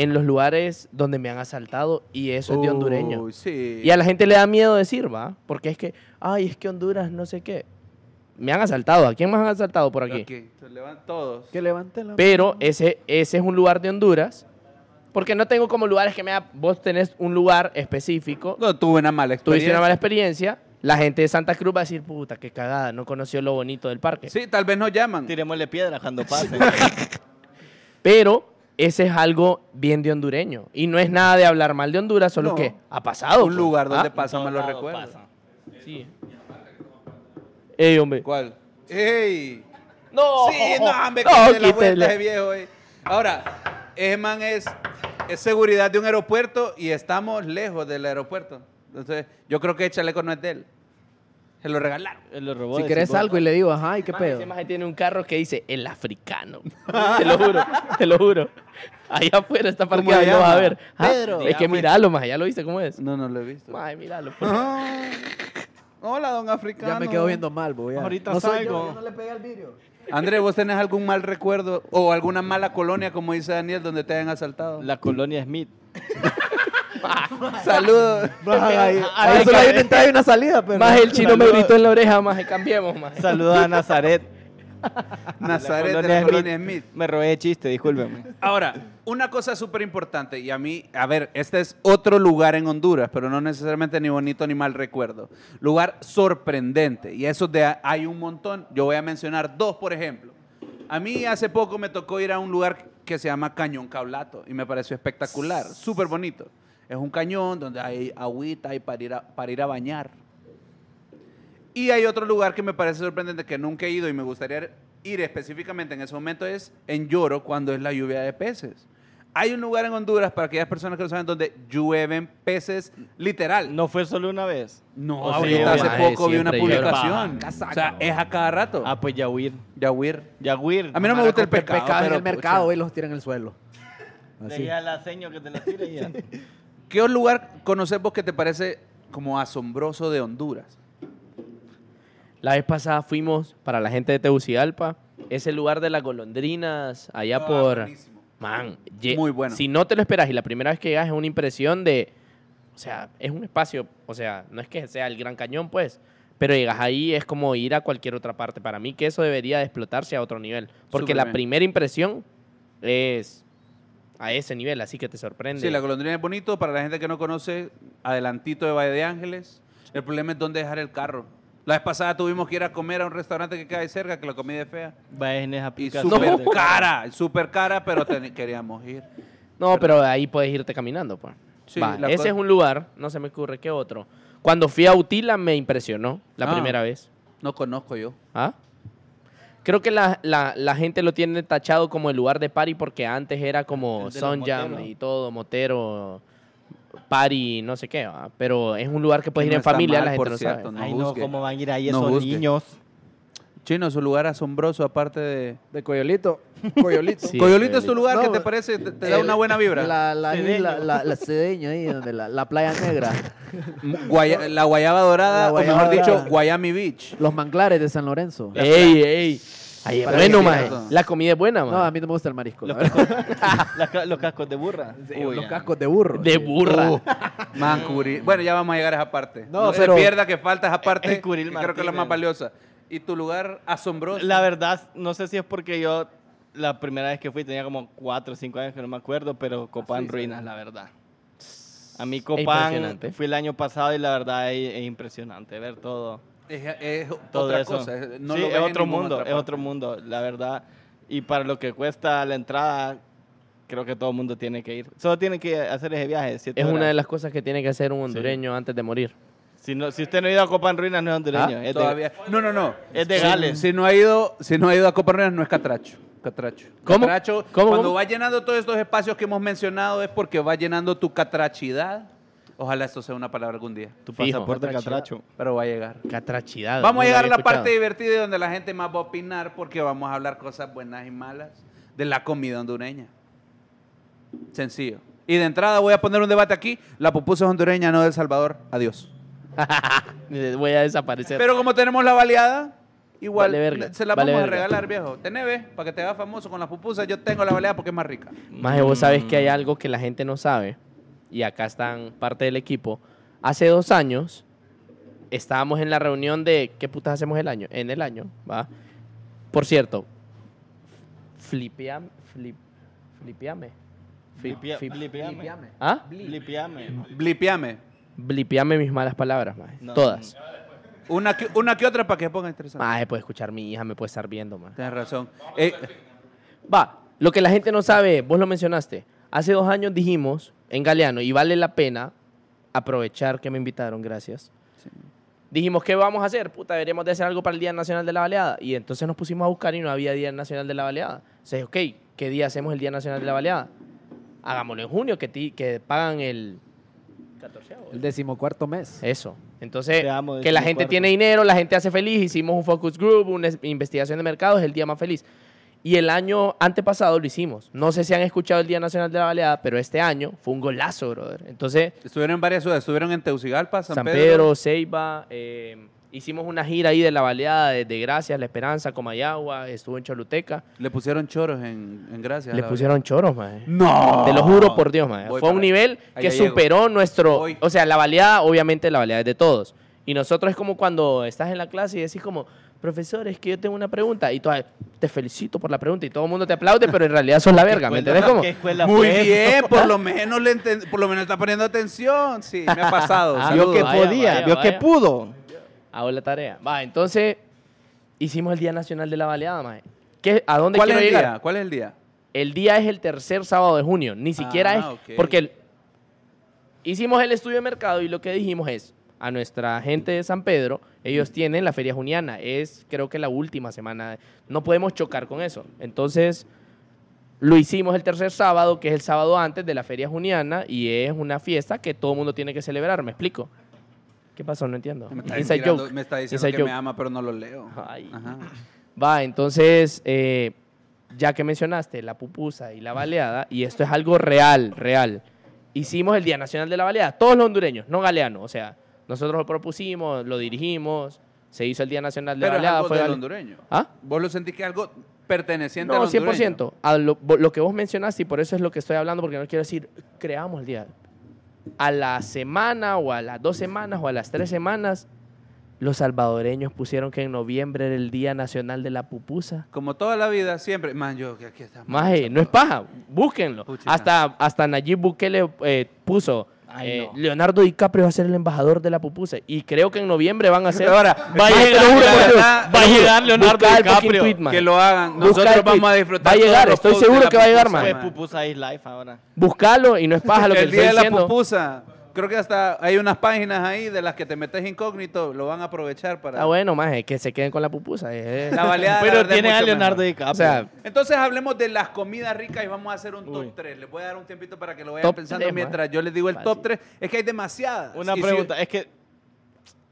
en los lugares donde me han asaltado y eso es de hondureño. Sí. Y a la gente le da miedo decir, ¿va? Porque es que, ay, es que Honduras no sé qué. Me han asaltado. ¿A quién más han asaltado por aquí? Aquí, se levantan todos. Que levanten la Pero ese, ese es un lugar de Honduras. Porque no tengo como lugares que me da... Vos tenés un lugar específico. No, tuve una mala experiencia. Tuviste una mala experiencia. la gente de Santa Cruz va a decir, puta, qué cagada, no conoció lo bonito del parque. Sí, tal vez nos llaman. Tirémosle piedra cuando pase. Pero ese es algo bien de hondureño. Y no es nada de hablar mal de Honduras, solo No. que ha pasado. Un pues. lugar donde Ah, pasa, En me todos lo lados recuerdo. pasa. Sí. Ey, hombre. ¿Cuál? ¡Ey! No. Sí, no, hombre, No, la vuelta ese viejo. eh. Ahora, ese man es, es seguridad de un aeropuerto y estamos lejos del aeropuerto. Entonces, yo creo que el chaleco no es de él. Se lo regalaron. Él lo robó Si de querés Simón. algo y le digo, ajá, ¿y qué Maje, pedo? Ese maje tiene un carro que dice el africano. te lo juro, te lo juro. Allá afuera está ¿Cómo parqueado, lo vas a ver. Ah, Pedro. Es que míralo, más, ya lo viste cómo es. No, no lo he visto. Maje, míralo. pues. Hola, don africano. Ya me quedo viendo mal, voy a... Ahorita no soy salgo. yo, yo no le pegué al vidrio. André, ¿vos tenés algún mal recuerdo o alguna mala colonia, como dice Daniel, donde te hayan asaltado? La colonia Smith. Saludos. Ahí, Ay, ahí solo ay, hay una entrada y una salida, pero... Más el chino me gritó en la oreja, más cambiemos, más. Saludos a Nazaret. Nazaret de la Smith. colonia Smith. Me robé chiste, discúlpeme. Ahora, una cosa súper importante, y a mí, a ver, este es otro lugar en Honduras, pero no necesariamente ni bonito ni mal recuerdo. Lugar sorprendente, y eso de hay un montón. Yo voy a mencionar dos, por ejemplo. A mí hace poco me tocó ir a un lugar que se llama Cañón Cablato, y me pareció espectacular, súper bonito. Es un cañón donde hay agüita y para ir a, para ir a bañar. Y hay otro lugar que me parece sorprendente que nunca he ido y me gustaría ir específicamente en ese momento es en Lloro cuando es la lluvia de peces. Hay un lugar en Honduras para aquellas personas que no saben donde llueven peces literal. No fue solo una vez. No, Oh, ahorita sí, hace poco vi una publicación. Casaca, O sea, es a cada rato. Ah, pues Yahuir. Yahuir. Yahuir. A mí no me gusta el pescado. pescado en pero, el mercado pucha. y los tiran en el suelo. Así. Deja la seño que te la tire y ya. ¿Qué lugar conoces vos que te parece como asombroso de Honduras? La vez pasada fuimos para la gente de Tegucigalpa, ese lugar de las golondrinas, allá Ah, por... buenísimo. Man, ye- Muy bueno. Si no te lo esperas y la primera vez que llegas es una impresión de... O sea, es un espacio, o sea, no es que sea el Gran Cañón, pues, pero llegas ahí es como ir a cualquier otra parte. Para mí que eso debería de explotarse a otro nivel, porque Súper la bien. primera impresión es a ese nivel, así que te sorprende. Sí, la golondrina es bonito. Para la gente que no conoce, adelantito de Valle de Ángeles. El problema es dónde dejar el carro. La vez pasada tuvimos que ir a comer a un restaurante que queda ahí cerca, que la comida es fea. Esa Y súper de- cara, súper cara, pero ten- queríamos ir. No, pero ahí puedes irte caminando, pues. Sí, Va, la ese es un lugar, no se me ocurre qué otro. Cuando fui a Utila me impresionó la Ah. primera vez. No conozco yo. ¿Ah? Creo que la, la- la gente lo tiene tachado como el lugar de party porque antes era como El de los Sun Jam moteros. y todo, motero, party, no sé qué. ¿va? Pero es un lugar que puedes ir en familia, mal, la gente por no cierto, sabe. no Ay, no. ¿cómo van a ir ahí No esos niños? Chino, es un lugar asombroso, aparte de... De Coyolito. Coyolito. Sí, Coyolito es tu lugar No, que te parece, te, te da una buena vibra. La, la, Cedeño. la, la, la cedeño ahí, donde la, la playa negra. Guaya- la Guayaba Dorada, La Guayaba o mejor dicho. Guayami Beach. Los manglares de San Lorenzo. ¡Ey, ey! Ahí es Para bueno, maje. La comida es buena, No, a maje. mí no me gusta el marisco. la Los verdad. cascos, los cascos de burra. Uy, los cascos de burro. De sí. burra. Uh, man, cubrir. Bueno, ya vamos a llegar a esa parte. No, No, se pierda que falta esa parte, Es Curil que creo que es la más valiosa. Y tu lugar asombroso. La verdad, no sé si es porque yo la primera vez que fui tenía como 4 o 5 años que no me acuerdo, pero Copán ruinas, la verdad. A mí Copán fui el año pasado y la verdad es, es impresionante ver todo, Es, es todo otra eso. cosa. es- No sí, lo es otro mundo, es otro mundo, la verdad. Y para lo que cuesta la entrada, creo que todo el mundo tiene que ir. Solo tiene que hacer ese viaje. Es una horas. de las cosas que tiene que hacer un hondureño antes de morir. Si, no, si usted no ha ido a Copán Ruinas, no es hondureño. Ah, es de- Todavía. No, no, no. Es de Gales. Si, no ha ido, si no ha ido a Copa Ruinas, no es Catracho. Catracho. ¿Cómo? Catracho, ¿Cómo, cuando cómo? va llenando todos estos espacios que hemos mencionado es porque va llenando tu catrachidad. Ojalá esto sea una palabra algún día. tu Fijo. pasaporte catracho. Pero va a llegar. Catrachidad. Vamos a llegar a la parte escuchado. divertida y donde la gente más va a opinar porque vamos a hablar cosas buenas y malas de la comida hondureña. Sencillo. Y de entrada voy a poner un debate aquí. La pupusa es hondureña, no de El Salvador. Adiós. Voy a desaparecer. Pero como tenemos la baleada, igual Vale verga, se la vale vamos a regalar, viejo. Tenés, ve, para que te hagas famoso con las pupusas. Yo tengo la baleada porque es más rica. Maje, vos sabes que hay algo que la gente no sabe, y acá están parte del equipo. Hace dos años estábamos en la reunión de qué putas hacemos el año, en el año, ¿va? Por cierto, flipeame, flip, flipeame. Blipiame. ¿Ah? Blipiame. Blipiame. Blipeame mis malas palabras, maje. No, Todas. Una que, una que otra para que se ponga interesante. Maje, puede escuchar mi hija, me puede estar viendo, maje. Tienes razón. Eh, Va, lo que la gente no sabe, vos lo mencionaste. Hace dos años dijimos en Galeano, y vale la pena aprovechar que me invitaron, gracias. Dijimos, ¿qué vamos a hacer? Puta, deberíamos de hacer algo para el Día Nacional de la Baleada. Y entonces nos pusimos a buscar y no había Día Nacional de la Baleada. Entonces, ok, ¿qué día hacemos el Día Nacional de la Baleada? Hagámoslo en junio, que, ti- que pagan el... 14 El decimocuarto mes. Eso. Entonces, amo, que la gente tiene dinero, la gente hace feliz, hicimos un focus group, una es- investigación de mercado, es el día más feliz. Y el año antepasado lo hicimos. No sé si han escuchado el Día Nacional de la Baleada, pero este año fue un golazo, brother. Entonces, estuvieron en varias ciudades. Estuvieron en Teucigalpa, San, San Pedro, Ceiba, eh, hicimos una gira ahí de la Baleada, desde Gracias, La Esperanza, Comayagua, estuvo en Choluteca. Le pusieron choros en, en Gracias. Le pusieron choros, mae. No. Te lo juro por Dios, mae. Voy Fue un nivel Ahí que llego. superó nuestro... Voy. O sea, la baleada, obviamente la baleada es de todos. Y nosotros es como cuando estás en la clase y decís como, profesor, es que yo tengo una pregunta. Y tú, "Ay, te felicito por la pregunta. Y todo el mundo te aplaude, pero en realidad sos la verga, ¿me entendés? Como, ¿Qué escuela Muy fue bien, por lo menos le por lo menos está poniendo atención. Sí, me ha pasado. Ah, Vio que podía, vaya, vio que vaya. pudo. Hago la tarea. Va, entonces, hicimos el Día Nacional de la Baleada, mae. ¿Qué, ¿A dónde ¿Cuál es quiero el llegar? día? ¿Cuál es el día? El día es el tercer sábado de junio, ni siquiera Ah, es porque el- hicimos el estudio de mercado y lo que dijimos es a nuestra gente de San Pedro, ellos tienen la feria juniana, es creo que la última semana, no podemos chocar con eso. Entonces, lo hicimos el tercer sábado, que es el sábado antes de la feria juniana y es una fiesta que todo el mundo tiene que celebrar, ¿me explico? ¿Qué pasó? No entiendo. Me está, Inside tirando- joke. me está diciendo Inside que me ama, pero no lo leo. Ay. Ajá. Va, entonces, eh, ya que mencionaste la pupusa y la baleada, y esto es algo real, real, hicimos el Día Nacional de la Baleada, todos los hondureños, no galeanos, o sea, nosotros lo propusimos, lo dirigimos, se hizo el Día Nacional de Pero la Baleada. algo fue del hondureño. ¿Ah? ¿Vos lo sentís que algo perteneciente No, al hondureño? 100%. A lo que vos mencionaste, y por eso es lo que estoy hablando, porque no quiero decir, creamos el día. A la semana, o a las dos semanas, o a las tres semanas, los salvadoreños pusieron que en noviembre era el Día Nacional de la Pupusa. Como toda la vida, siempre. Man, yo que aquí está. Maje, no es paja, búsquenlo. Hasta, hasta Nayib Bukele eh, puso, Ay, eh, no. Leonardo DiCaprio va a ser el embajador de la pupusa. Y creo que en noviembre van a ser... Ahora, Va a llegar, juro verdad, va a llegar Leonardo DiCaprio. tweet, que lo hagan. Nosotros vamos a disfrutar. Va a llegar, estoy seguro que va a llegar, man. Pupusa is Life ahora. Buscalo y no es paja lo que El día de la diciendo. pupusa. Creo que hasta hay unas páginas ahí de las que te metes incógnito, lo van a aprovechar para. Está bueno, maje, que se queden con la pupusa. eh. La baleada, la Pero es tiene a Leonardo. DiCaprio. O sea, Entonces hablemos de las comidas ricas y vamos a hacer un top Uy. 3. Les voy a dar un tiempito para que lo vayan Top pensando mientras yo les digo el top Fácil. 3. Es que hay demasiadas. Una Y si- pregunta, es que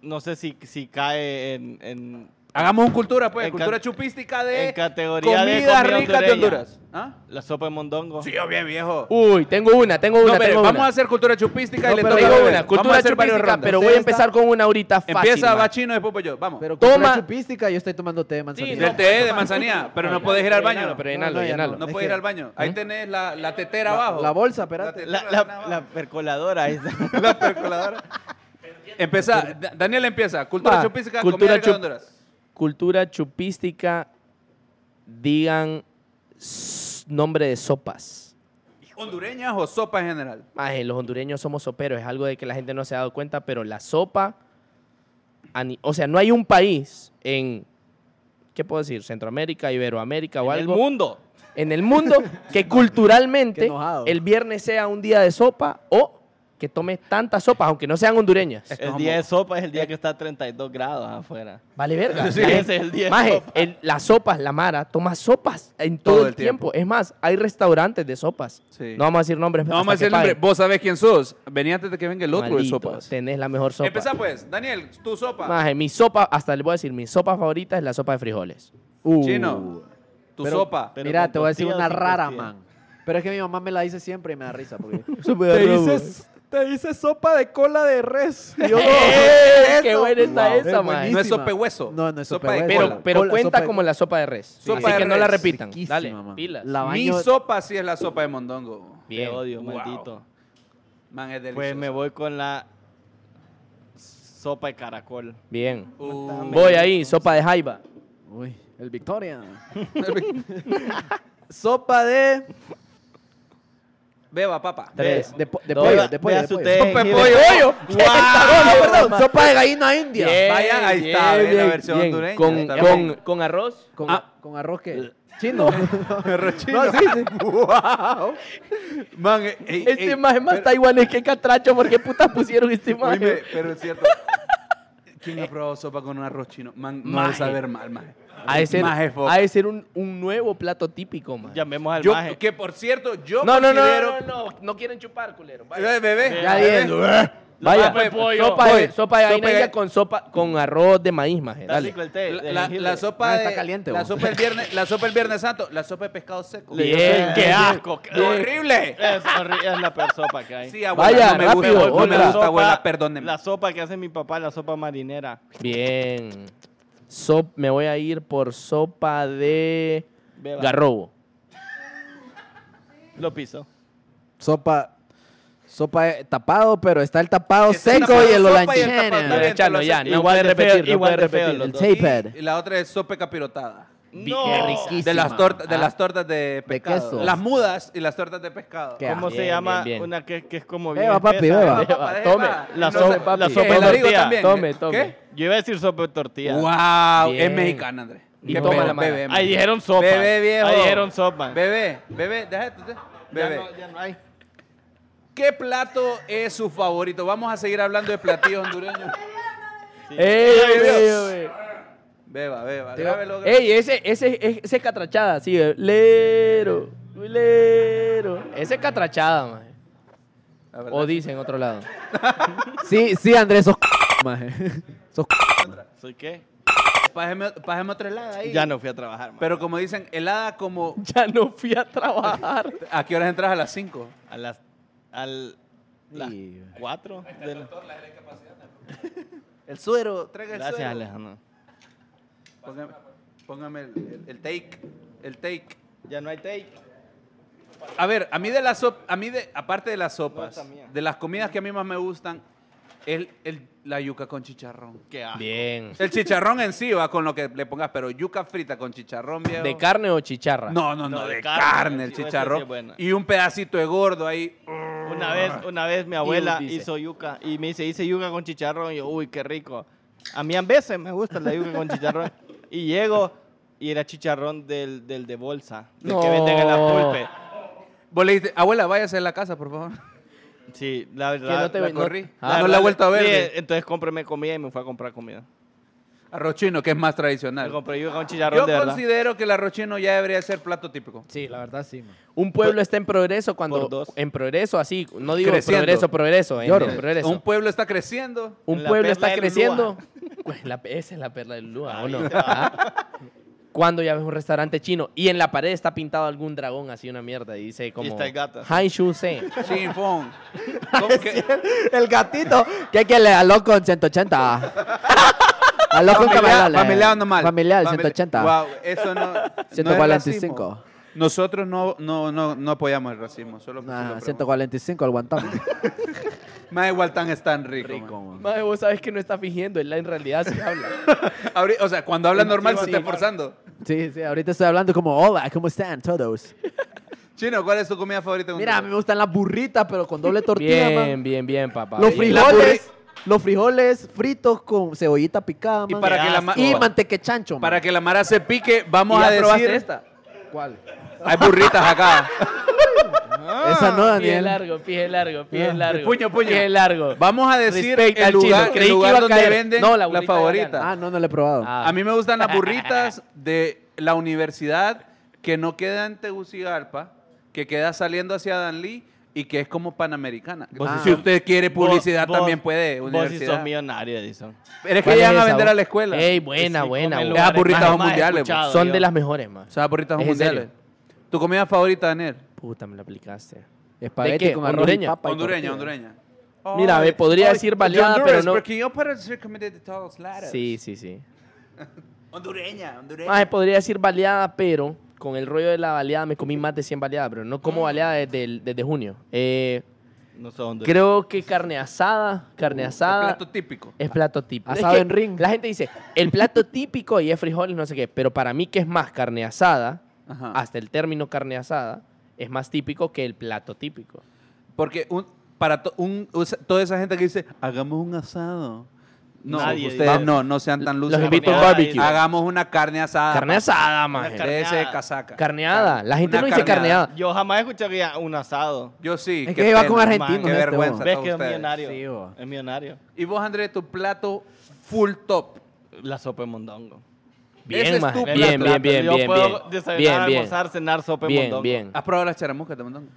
no sé si, si cae en, en hagamos un cultura, pues, En cultura ca- chupística de en categoría de comidas comida ricas de hondureña. Honduras. ¿Ah? la sopa de mondongo. Sí, bien viejo. uy, tengo una, tengo una, No, mire, tengo vamos una. a hacer cultura chupística No, y le Tengo una, cultura chupística, pero voy a empezar con una ahorita fácil. Empieza. Bachino y después voy yo. Vamos. Pero Toma. chupística, yo estoy tomando té de manzanilla. Sí, Del no, té de manzanilla, pero no puedes ir al baño. Pero No, llenalo, llenalo. No Es puedes ir al baño. Ahí ¿Mm? tenés la, la tetera abajo. la bolsa, espérate. La, percoladora. ahí está. La percoladora. Empieza, Da- Daniel empieza. Cultura chupística, comida rica de Honduras. Cultura chupística, digan nombre de sopas. ¿Hondureñas o sopa en general? Maje, los hondureños somos soperos, es algo de que la gente no se ha dado cuenta, pero la sopa, o sea, no hay un país en, ¿qué puedo decir? Centroamérica, Iberoamérica o En el algo, mundo. en el mundo que culturalmente el viernes sea un día de sopa o que tome tantas sopas, aunque no sean hondureñas. El día de sopa es el día que está a 32 grados afuera. Vale verga. Sí, ese es el día de Maje, sopa. el- las sopas, la Mara, toma sopas en todo, Todo el el tiempo. tiempo. Es más, hay restaurantes de sopas. Sí. No vamos a decir nombres. No vamos a decir que el nombre. paguen. Vos sabés quién sos. Vení antes de que venga el otro Maldito, de sopas. Tenés la mejor sopa. Empezá pues. Daniel, tu sopa. Maje, mi sopa, hasta le voy a decir, mi sopa favorita es la sopa de frijoles. Uh, Chino, tu Pero- sopa. Pero Mira, te voy a decir una rara, man. Pero es que mi mamá me la dice siempre y me da risa. Porque te dices, te dice sopa de cola de res. Y yo, no, ¡Eh! ¡Qué buena está Wow, esa, es man! No es buenísima. sopa de hueso. No, no es Sopa de de Pero, cola. pero Cola- cuenta sopa de- como la sopa de res. Sopa Así de que no la repitan. Riquísima, Dale, man. pilas. La Mi baño- sopa sí es la sopa de mondongo. Te Bien. odio, Wow. maldito. Man, es delicioso. Pues me voy con la sopa de caracol. Bien. Uh, Voy ahí, sopa de jaiba. Uy, el Victoria. sopa de Beba, papa. Tres. De, po- de Dos. pollo, de pollo, de su pollo. Sopa de jengibre. pollo. Ah, no, perdón, sopa de gallina india. Bien, Vayan, ahí está, bien, la versión bien. hondureña, Con, está con, bien. con arroz. Con, Ah. con arroz que chino. Rochino. No, sí, sí. Wow. Man, ey, ey, Este más es más pero- taiwanés que catracho. ¿Por qué putas pusieron este Oíme, maje? pero es cierto. ¿Quién ha probado sopa con un arroz chino? Man, no Maje. de saber mal, maje. Ha de ser, ha de ser un, un nuevo plato típico, man. Llamemos al Yo, maje. que por cierto, yo No, no, no, considero... no, no, no, no quieren chupar, culero. Vaya. Bebé, Ya digo. Vaya, sopa de pollo. sopa de, Pollo. sopa de Sopa gallina de- india con sopa con arroz de maíz, maje. Dale. La, de la- la sopa Ah, de, está caliente, la sopa el viernes, la sopa el viernes santo, la sopa de pescado seco. Bien, ¡Qué bien. asco! qué- horrible. Es, es la peor sopa que hay. Sí, abuela, Vaya, no me rápido, gusta, no me gusta, abuela, perdóneme. La sopa que hace mi papá, la sopa marinera. Bien. Me voy a ir por sopa de Beba. garrobo. Lo piso. Sopa sopa tapado, pero está el tapado Está seco tapado y el te lo ya, no Igual puede repetir, no igual puede repetir. El. Y la otra es sopa capirotada. No. Qué riquísimo. De las, tortas, de Ah. las tortas de pescado. queso. Las mudas y las tortas de pescado. Qué ¿Cómo Bien, se llama bien, bien. una que, que es como bien Beba, papi, espesa? beba. Tome. La No sopa- sé, la ¿qué? sopa ¿El de abrigo tortilla. también? Tome, ¿Qué? tome. Yo iba a decir sopa de tortilla. Wow, Bien. es mexicana, André. Y Qué toma la bebé, Ahí dijeron sopa. Bebé, viejo. Ahí dijeron sopa. Bebé, bebé, déjate usted. Ya Bebé. no- ya no hay. ¿Qué plato es su favorito? Vamos a seguir hablando de platillos hondureños. Sí. ¡Ey, Ay, Dios. ey, Beba, beba, Te- grábelo. ey! Ese, ese, ese es catrachada, sí. eh. Lero, lero. Ese es catrachada, maje. Verdad. O dice en otro lado. Sí, sí, Andrés, sos maje. Sos ¿Soy qué? Pájeme, pájeme otra helada ahí. Ya no fui a trabajar. man. Pero como dicen, helada como... Ya no fui a trabajar. ¿A qué horas entras a las 5? A las... Al... Las Sí. cuatro. de la- El suero, traiga el Gracias, suero. Alejandro. Póngame, póngame el, el- el take. El take. Ya no hay take. A ver, a mí de las a mí de, aparte de las sopas, de las comidas que a mí más me gustan, el, el- la yuca con chicharrón. Qué asco. Bien. El chicharrón en sí va con lo que le pongas, pero yuca frita con chicharrón, viejo. ¿De carne o chicharra? No, no, no, No, de, de carne, carne, el sí, sí chicharrón. buena. y un pedacito de gordo ahí. Una vez, una vez mi abuela hizo yuca y me dice, hice yuca con chicharrón. Y yo, uy, qué rico. A mí a veces me gusta la yuca con chicharrón. Y llego y era chicharrón del, del de bolsa, del que No. venden en la pulpe. Vos le dijiste, abuela, váyase a la casa, por favor. Sí, la Que verdad. no te la no- corrí. Ah, no la he vuelto a ver. sí, entonces cómpreme comida y me fue a comprar comida. Arroz chino, que es más Me tradicional. compré yuca con chicharrón Yo de verdad. considero que el arroz chino ya debería ser plato típico. Sí, la verdad sí, man. Un pueblo está en progreso cuando Por dos. en progreso así, no digo Creciendo. progreso, progreso, en, Lloro. en progreso. Un Un, pueblo está creciendo. La pueblo perla está del creciendo. Pues la- esa es la perla del Lua, ¿o no? ¿Ah? Cuando ya ves un restaurante chino y en la pared está pintado algún dragón así una mierda y dice como está el gato. Hai Shu Se. Chinfón. ¿Cómo que? El gatito. ¿Qué que le aló con 180? Aló con Familiar, familiar. normal. Familiar, Famili- 180. Wow, eso no. no es 145. racismo. Nosotros no, no, no, no apoyamos el racismo. Solo Nah, solo 145 al guantán. Más igual tan es tan rico. Rico, man. man. Mae, vos sabes que no está fingiendo, él en realidad sí habla. O sea, cuando habla normal se sí. está esforzando. Sí, sí, ahorita estoy hablando como, hola, ¿cómo están todos? Chino, ¿cuál es tu comida favorita? Mira, a mí me gustan las burritas, pero con doble tortilla, Bien, man. bien, bien, papá. Los bien. frijoles, los frijoles fritos con cebollita picada, Y para que la ma- Y pa- manteque chancho, man. Para que la mara se pique, vamos ¿Y a probaste decir. esta? ¿Cuál? Hay burritas acá. Esa no, Pie Daniel. largo, pie largo, pie Ah. largo. Puño, puño. Pie largo. Vamos a decir Respect el lugar, Creí el que lugar iba a donde caer. venden No, la la, favorita. Ah, no, no lo he probado. Ah. A mí me gustan las burritas de la universidad que no queda en Tegucigalpa, que queda saliendo hacia Danlí y que es como panamericana. Si usted quiere publicidad Vos- también puede, Vos sí universidad. sos millonario, Edison. Pero es que ¿Cuál llegan es a vender vos? a la escuela. Ey, buena, Sí, buena. Esas burritas más- son más mundiales, Son yo. de las mejores, más. Esas burritas ¿Es en mundiales. ¿Tu comida favorita, Daniel? Puta, me la aplicaste. Espagueti ¿De qué? con arroz ¿Hondureña? y papa y hondureña, tortilla. hondureña. Mira, me podría decir baleada, Honduras, pero no- Porque yo para decir comida de todos lados. Sí, sí, sí. Hondureña, hondureña. Más podría decir baleada, pero con el rollo de la baleada me comí más de 100 baleadas, pero no como baleada desde, el- desde junio. Eh, No sos hondureño. creo que carne asada, carne El asada plato típico. es plato típico. Asado Es que en ring. La gente dice, el plato típico y es frijoles, no sé qué, pero para mí que es más carne asada, Ajá. hasta el término carne asada, es más típico que el plato típico. Porque un, para to- un- usa- toda esa gente que dice, hagamos un asado. No, Nadie ustedes no, no sean tan Los luces. invito a un Carneada, barbecue. Hagamos una carne asada. Carne asada, maje. Una De ese Carneada. casaca. Carneada. La gente Una no dice carneada. Yo jamás escucharía un asado. Yo sí. Es que iba con man, argentinos Qué este, vergüenza. vos. ¿Ves todos que es millonario? Sí, es millonario. Y vos, Andrés, tu plato full top. La sopa de mondongo. Ese Bien, es tu Bien, plato. bien, bien, Yo bien, puedo bien. desayunar, Bien, bien. almorzar, cenar sopa Bien, mondongo. bien. ¿Has probado las charamuscas de montón?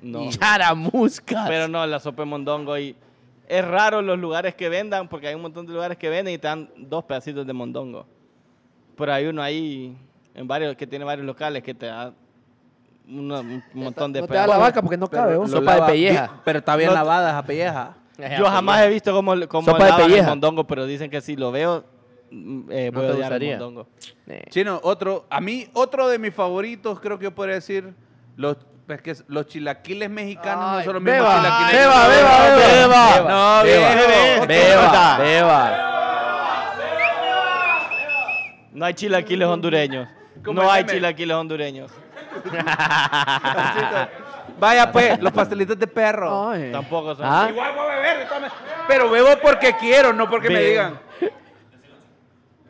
No. Charamuscas. Pero no, la sopa de mondongo. Y es raro los lugares que vendan, porque hay un montón de lugares que venden y te dan dos pedacitos de mondongo. Pero hay uno ahí, en varios, que tiene varios locales, que te da una- un montón de No te da la vaca porque no cabe, vos. Sopa de pelleja. Pero está bien No- lavada esa pelleja. Yo jamás he visto cómo, cómo Sopa de lavan el pelleja. mondongo, pero dicen que si lo veo, eh, ¿No voy a odiar el mondongo. Eh, Chino, otro, a mí, otro de mis favoritos, creo que yo podría decir, los, es que los chilaquiles mexicanos no Ay, son los mismos beba, chilaquiles. beba, beba, beba. No, Beba, viejo. beba, beba. No hay chilaquiles hondureños. No hay chilaquiles hondureños. Vaya pues, los pastelitos de perro. Ay. Tampoco son. ¿Ah? Igual voy a beber, pero bebo porque quiero, no porque me digan.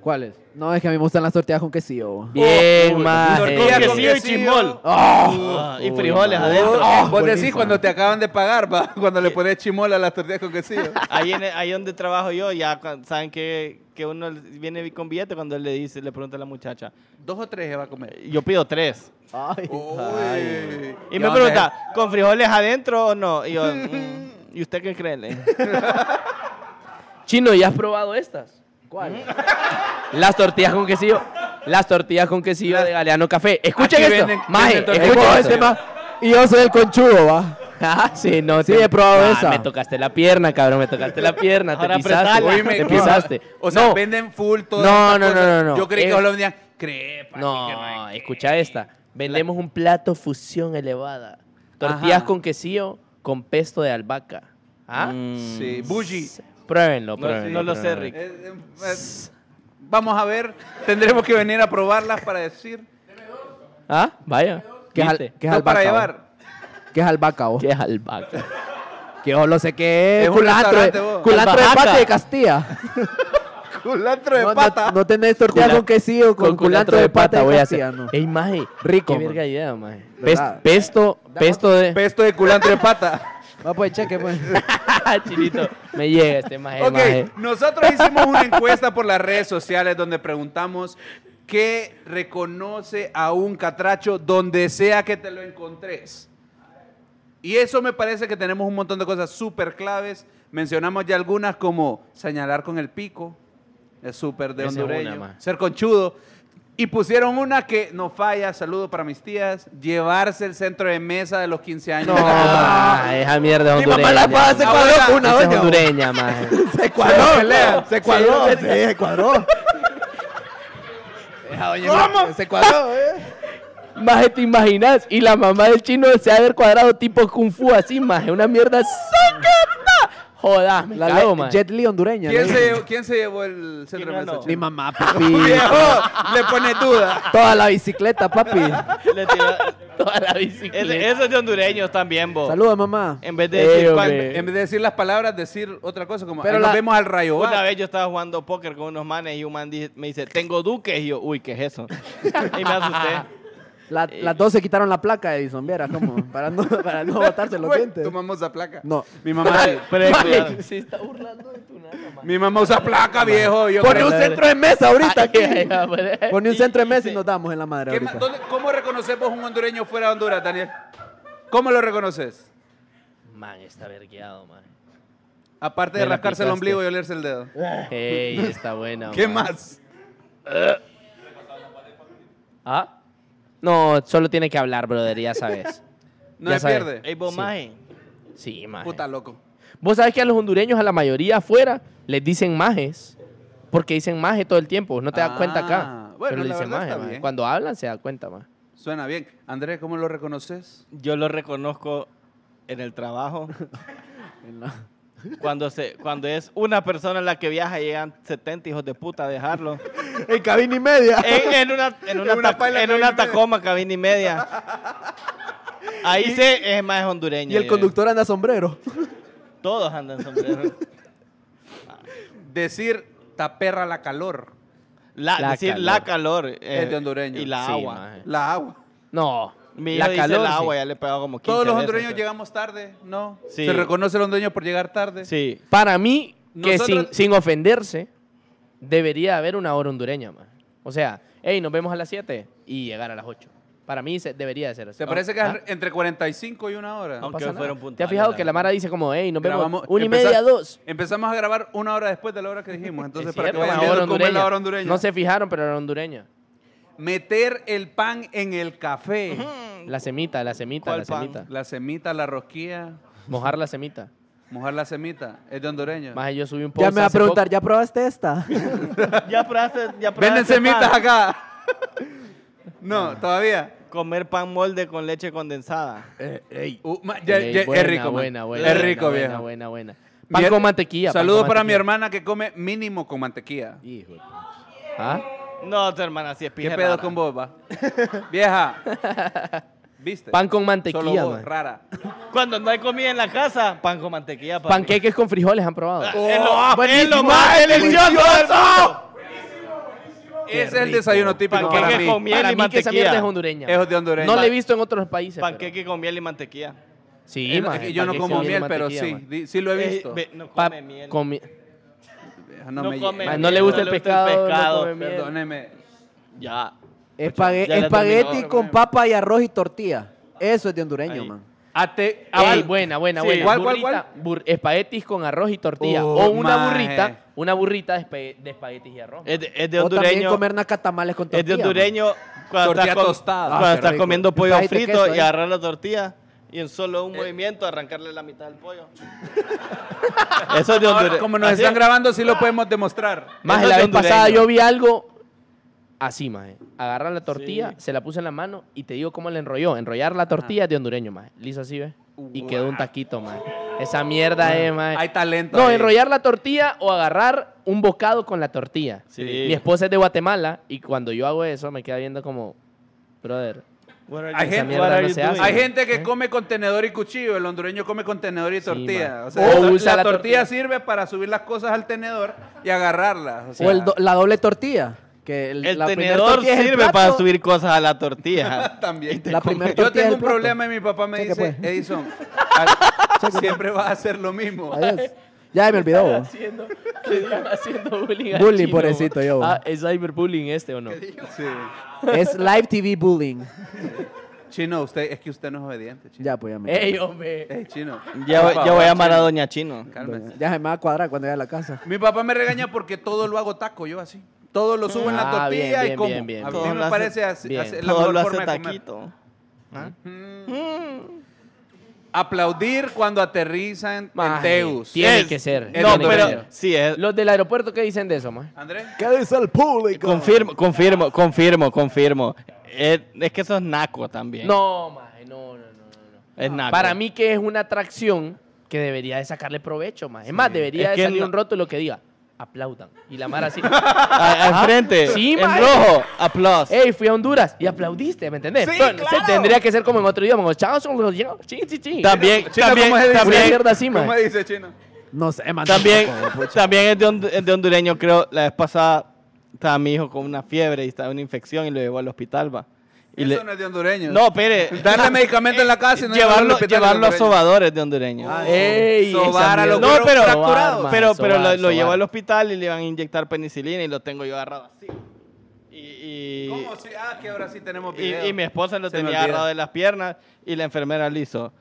¿Cuáles? No, es que a mí me gustan las tortillas con quesillo. Bien, Con con quesillo y chimol. Ah, y frijoles man. adentro. Oh, vos buenísimo. decís cuando te acaban de pagar, va, cuando le pones chimola a las tortillas con quesillo. Ahí, en, ahí donde trabajo yo, ya saben que, que uno viene con billete cuando él le dice, le pregunta a la muchacha. Dos o tres se va a comer. Yo pido tres. Ay. Uy. Y me pregunta, ¿con frijoles adentro o no? Y yo, mm, ¿y usted qué cree? Chino, ¿ya has probado estas? ¿Cuál? Las tortillas con quesillo. Las tortillas con quesillo de Galeano Café. Escuchen Aquí esto. venden- Maje, venden tortillas escuchen con esto. Y yo soy el conchudo, va. Ah, sí, no. Sí, he probado Ah, esa. Me tocaste la pierna, cabrón. Me tocaste la pierna. Ahora te pisaste. apretala. Oíme, te no, pisaste. O sea, no, venden full todo. No, no, no, no, no. Yo creí que solo vendían crepa. que no, hay escucha esta. Vendemos un plato fusión elevada. Tortillas Ajá. con quesillo con pesto de albahaca. ¿Ah? Mm. Sí, bougie. Pruébenlo, No, pruébenlo. no lo sé. Rick. Eh, eh, eh, vamos a ver. Tendremos que venir a probarlas para decir. ¿Ah? Vaya. ¿Qué es, al- qué es No para albahaca, llevar. vos? ¿Qué es albahaca, vos? ¿Qué es albahaca? Que yo lo sé que es, Es culantro, de, culantro de pata de Castilla. Culantro de No, no- pata. No, tenés tortilla Cula- con quesillo, con, culantro de pata, voy de a hacer. No. Ey, maje. Rico, Qué verga idea, maje. Pesto, pesto de... Pesto de culantro de pata. Va pues, cheque, pues. Chinito, me llega este maje, Ok, maje. nosotros hicimos una encuesta por las redes sociales donde preguntamos qué reconoce a un catracho donde sea que te lo encontres. Y eso me parece que tenemos un montón de cosas súper claves. Mencionamos ya algunas como señalar con el pico, es súper de hondureño, ser conchudo. Y pusieron una que no falla, saludo para mis tías, llevarse el centro de mesa de los 15 años. No, esa mierda es Mi mamá hondureña. la paga, se cuadró con una Esa es doña. hondureña, maje. Se cuadró, pelea. se cuadró, sí, se cuadró. Doña ¿Cómo? Se cuadró, eh. Maje, ¿te imaginas? Y la mamá del chino se ha haber cuadrado tipo Kung Fu así, maje. Una mierda ¡Sácata! Joda, La maje. Jet Li hondureña. ¿Quién se, llevó, quién se llevó el centro de ¿Quién mesa? Mi mamá, papi. Viejo, le pone duda. Toda la bicicleta, papi. Le Toda la bicicleta. Eso es de hondureños también, vos. Saludos, mamá. En vez de Eh, decir En vez de decir las palabras, decir otra cosa, como Pero nos la- vemos al rayo. Una vez yo estaba jugando póker con unos manes y un man me dice, tengo duques. Y yo, uy, ¿qué es eso? Y me asusté. La- las dos se quitaron la placa, Edison. Viera cómo. Para no, para no botarse los dientes. Tomamos la placa. No. Mi mamá, Pero es cuidado. Se está burlando de tu nada, maje. mi mamá usa placa, viejo. Yo Pone un centro de mesa ahorita aquí. Pone un centro de mesa y nos damos en la madre ¿Qué ma- ahorita. dónde- ¿Cómo reconocemos un hondureño fuera de Honduras, Daniel? ¿Cómo lo reconoces? Man, está vergueado, man. Aparte de Me rascarse el ombligo y olerse el dedo. Ey, está buena. ¿Qué man. más? ¿Ah? No, solo tiene que hablar, brother, ya sabes. No Ya se sabes. pierde. Ey, vos, Sí. maje. Sí, maje. Puta loco. Vos sabés que a los hondureños, a la mayoría afuera, les dicen majes. Porque dicen maje todo el tiempo. No te das cuenta acá. Ah, bueno, pero le dicen maje. Cuando hablan se da cuenta, maje. Suena bien. Andrés, ¿cómo lo reconoces? Yo lo reconozco en el trabajo. En la- Cuando, se, cuando es una persona la que viaja y llegan 70 hijos de puta a dejarlo. En cabina y media. En, en una, en una, En una ta- en tacoma, cabina y media. Ahí se es más hondureño. Y el conductor anda sombrero. Todos andan sombrero. Decir taperra la calor. La, La decir calor. la calor. eh, Es de hondureño. Y la Sí, agua. maje. La agua. No. Mi la dice calor, el sí. agua, ya le he pegado como 15 Todos los veces, hondureños pero- llegamos tarde, ¿no? Sí. Se reconoce el hondureño por llegar tarde. Sí. Para mí, que Nosotros- sin, sin ofenderse, debería haber una hora hondureña, más. O sea, hey, nos vemos a las 7 y llegar a las 8. Para mí se, debería de ser así. ¿Te parece que ¿Ah? es entre 45 y una hora? No Aunque pasa nada. fueron ¿Te puntuales, has fijado la que la verdad. Mara dice como, hey, nos vemos Grabamos- una y media, dos? Empezamos a grabar una hora después de la hora que dijimos. Entonces, Es para que cierto, vayan la viendo hora cómo es la hondureña. hora hondureña. No se fijaron, pero era hondureña. Meter el pan en el café. La semita, la semita, ¿Cuál la pan? semita. La semita, la rosquilla. Mojar la semita. Mojar la semita. Es de hondureño. Más yo subí un post Ya me va a preguntar, poco. ¿ya probaste esta? Ya probaste, ya probaste Venden semitas pan. acá. no, todavía. Comer pan molde con leche condensada. Uh, ma- ya- Ey, ya- buena, es rico, buena, buena, Es rico, buena, viejo. Buena, buena, Pan Mi- con mantequilla. con para mi hermana que come mínimo con mantequilla. Hijo de- ¿Ah? No, tu hermana, sí es ¿Qué pija pedo rara. con vos, va? Vieja. ¿Viste? Pan con Solo mantequilla, vos, man. rara. Cuando no hay comida en la casa, pan con mantequilla. papi. Panqueques con frijoles han probado. es, lo, es lo más delicioso del mundo. Ese es el desayuno típico Panqueque para mí. con miel Para y mí que esa mierda es mantequilla. hondureña. Es de hondureño. No lo he visto en otros países. pero- Panqueque con miel y mantequilla. Sí, Es- man, es que yo no como miel, pero mantequilla, sí, man. di- sí lo he Eh, visto. ve, no Pa- come miel. con mi- No me- come Man, no le gusta el pescado, pescado. come. Perdóneme. Ya. Espague- ya le espagueti con papa y arroz y tortilla. Eso es de hondureño, Ahí. man. Ate, Ey, ah, buena, buena, Sí. buena. ¿Cuál, cuál, Burrita, bur- espaguetis con arroz y tortilla. Oh, o una maje. burrita, una burrita de, de espaguetis y arroz. Es de, es de O también hondureño. comer nacatamales con tortilla. Es de hondureño cuando Tortilla estás, cuando Ah, estás rico. comiendo pollo frito queso y ahí. agarrar la tortilla y en solo Eh. un movimiento arrancarle la mitad del pollo. Eso es de ahora, hondureño. como nos Así están es. grabando, sí lo podemos demostrar. Más la vez pasada yo vi algo así, más. Agarrar la tortilla, Sí. se la puse en la mano y te digo cómo la enrolló. Enrollar la tortilla es de hondureño, más. Liso así, ¿ves? Y quedó un taquito, más. Esa mierda es, más. Hay talento. No, ahí. enrollar la tortilla o agarrar un bocado con la tortilla. Sí. Mi esposa es de Guatemala y cuando yo hago eso me queda viendo como, brother, Hay gente-? Hay que ¿Eh? come con tenedor y cuchillo, el hondureño come con tenedor y tortilla. o sea, O la, usa la la tortilla, tortilla. sirve para subir las cosas al tenedor y agarrarlas. O, sea, O el do- la doble tortilla. Que el, El la primer tenedor tortilla es el sirve para subir cosas a la tortilla. también. La Yo tengo un problema y mi papá me dice, pues. Edison, al- siempre vas a hacer lo mismo. Adiós. Ya me olvidó. haciendo, que haciendo bullying. Bullying, chino, pobrecito, yo. Ah, ¿es cyberbullying este o no? Sí. Es live TV bullying. Chino, usted, es que usted no es obediente, chino. Ya, pues ya me. Ey, hombre. Eh, chino. Ya, favor, voy a llamar a Doña Chino. cálmese. Ya se me va a cuadrar cuando llegue a la casa. Mi papá me regaña porque todo lo hago taco, yo así. Todo lo subo en la Ah, tortilla bien, y bien, como. bien, bien, a mí. Todo me lo hace- parece así, bien. así es la Todo mejor lo forma hace de comer. taquito. Aplaudir cuando aterrizan en Teus. Tiene Es- que ser. No, tiene que pero ser. sí, es, Los del aeropuerto, ¿qué dicen de eso, man? Andrés. ¿Qué dice el público? confirmo, confirmo, confirmo, confirmo. Es, es que eso es naco también. No, maje, no, no, no, no. no. Es naco. Para mí que es una atracción que debería de sacarle provecho, más. Es más, debería Es de que salir no- un rótulo que diga, aplaudan. Y la mara así, Al frente, Sí, en mae. rojo, aplausos. hey, fui a Honduras y aplaudiste, ¿me entendés? Sí, Bueno, se- claro. tendría que ser como en otro idioma, como chavos son los chin, chin, chin. También, Chino, también, ¿cómo se dice? también, mierda así, ¿Cómo maje. dice Chino? No sé, man. también, tampoco, pucha. también es de, es de hondureño, creo. La vez pasada estaba mi hijo con una fiebre y estaba una infección y lo llevó al hospital, va. Y Eso le- no es de hondureño. no, espere. Darle medicamento en la casa y no llevarlo llevarlo, a sobadores de hondureño. Ey, Sobar a los. No, pero- fracturados. Sobar, pero maje, pero lo, sobar, lo llevó sobar. al hospital y le iban a inyectar penicilina y lo tengo yo agarrado así. Y, y- ¿Cómo? Sí, ah, que ahora sí tenemos y- video. y mi esposa lo Se tenía agarrado de las piernas y la enfermera le hizo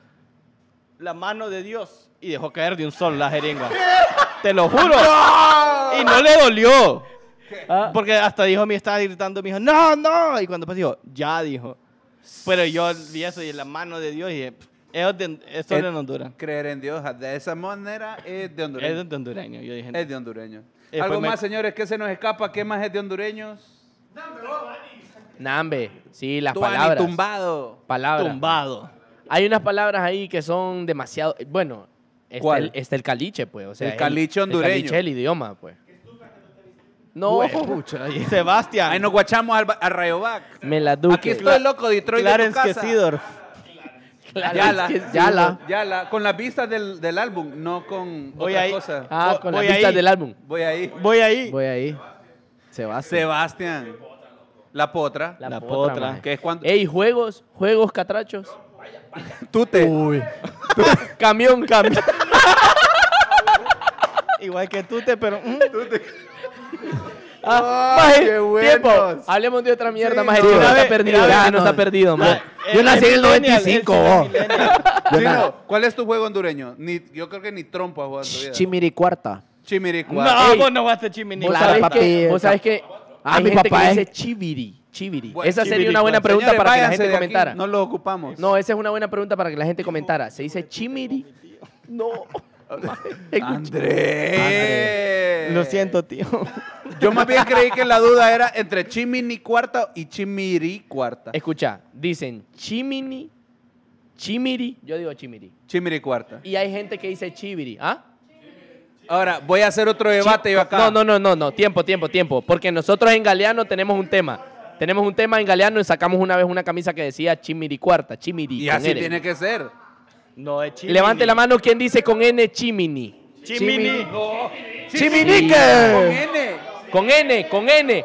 la mano de Dios y dejó caer de un solo la jeringa. Te lo juro. Y no le dolió. Ah. Porque hasta dijo, me estaba gritando, me dijo, no, no. Y cuando pues dijo, ya dijo. Pero yo vi eso y la mano de Dios y dije, es de, es Es- en Honduras. Creer en Dios de esa manera es de hondureño. Es de hondureño. Yo dije, Es de hondureño. Eh, Algo me- más, señores, ¿qué se nos escapa? ¿Qué más es de hondureños? Nambe, sí, las Tuani, palabras. tumbado. Palabras. tumbado. Hay unas palabras ahí que son demasiado. Bueno, está, ¿Cuál? El, está el caliche, pues. O sea, El caliche hondureño. El caliche, el idioma, pues. No, Sebastián. Ahí nos guachamos al, ba- a Rayovac. me la duque. Aquí estoy loco, Detroit de tu Clarence casa. Kesidorf. Claro, Yala. Yala. Yala, con las vistas del, del álbum, no con Voy otra ahí. cosa. Ah, Voy- con las voy vistas ahí. del álbum. Voy ahí. Voy ahí. Voy ahí. Sebastián. Sebastián. La potra. La, La potra, potra. maje. Que es cuando... Ey, juegos, juegos catrachos. Tú te... Uy. Camión, camión. Igual que tú te, pero. mm, Ah, Ay, maje, qué buenos. tiempo. Hablemos de otra mierda, Sí, maje. no. vez- perdido, ya nos ha perdido, ma- maje. Yo nací en el millennial, 95, sí, vos. na- ¿cuál es tu juego hondureño? Ni, yo creo que ni trompo has jugado en tu vida. Chimiricuarta. Chimiricuá. No, Ey. vos no vas a chimini. Vos sabés papi, que, vos sabés que Ah, hay mi gente papá que es- dice chiviri, chiviri. Bueno, Esa sería una buena pues. pregunta Señores, para que la gente comentara. No lo ocupamos. No, esa es una buena pregunta para que la gente comentara. ¿Se dice chimiri? No. Andrés. Lo siento, tío. Yo más bien creí que la duda era entre chimini cuarta y chimiri cuarta. Escucha, dicen chimini, chimiri, yo digo chimiri. Chimiri cuarta. Y hay gente que dice chiviri, ¿ah? Ahora, voy a hacer otro debate yo acá. No, no, no, no, no, tiempo, tiempo, tiempo. Porque nosotros en Galeano tenemos un tema. Tenemos un tema en Galeano y sacamos una vez una camisa que decía chimiri cuarta, chimiri. Y así tiene que ser. No, es chimini. Levante la mano quien dice con N chimini. Chimini. ¡Chiminique! Con N. Con N, con N,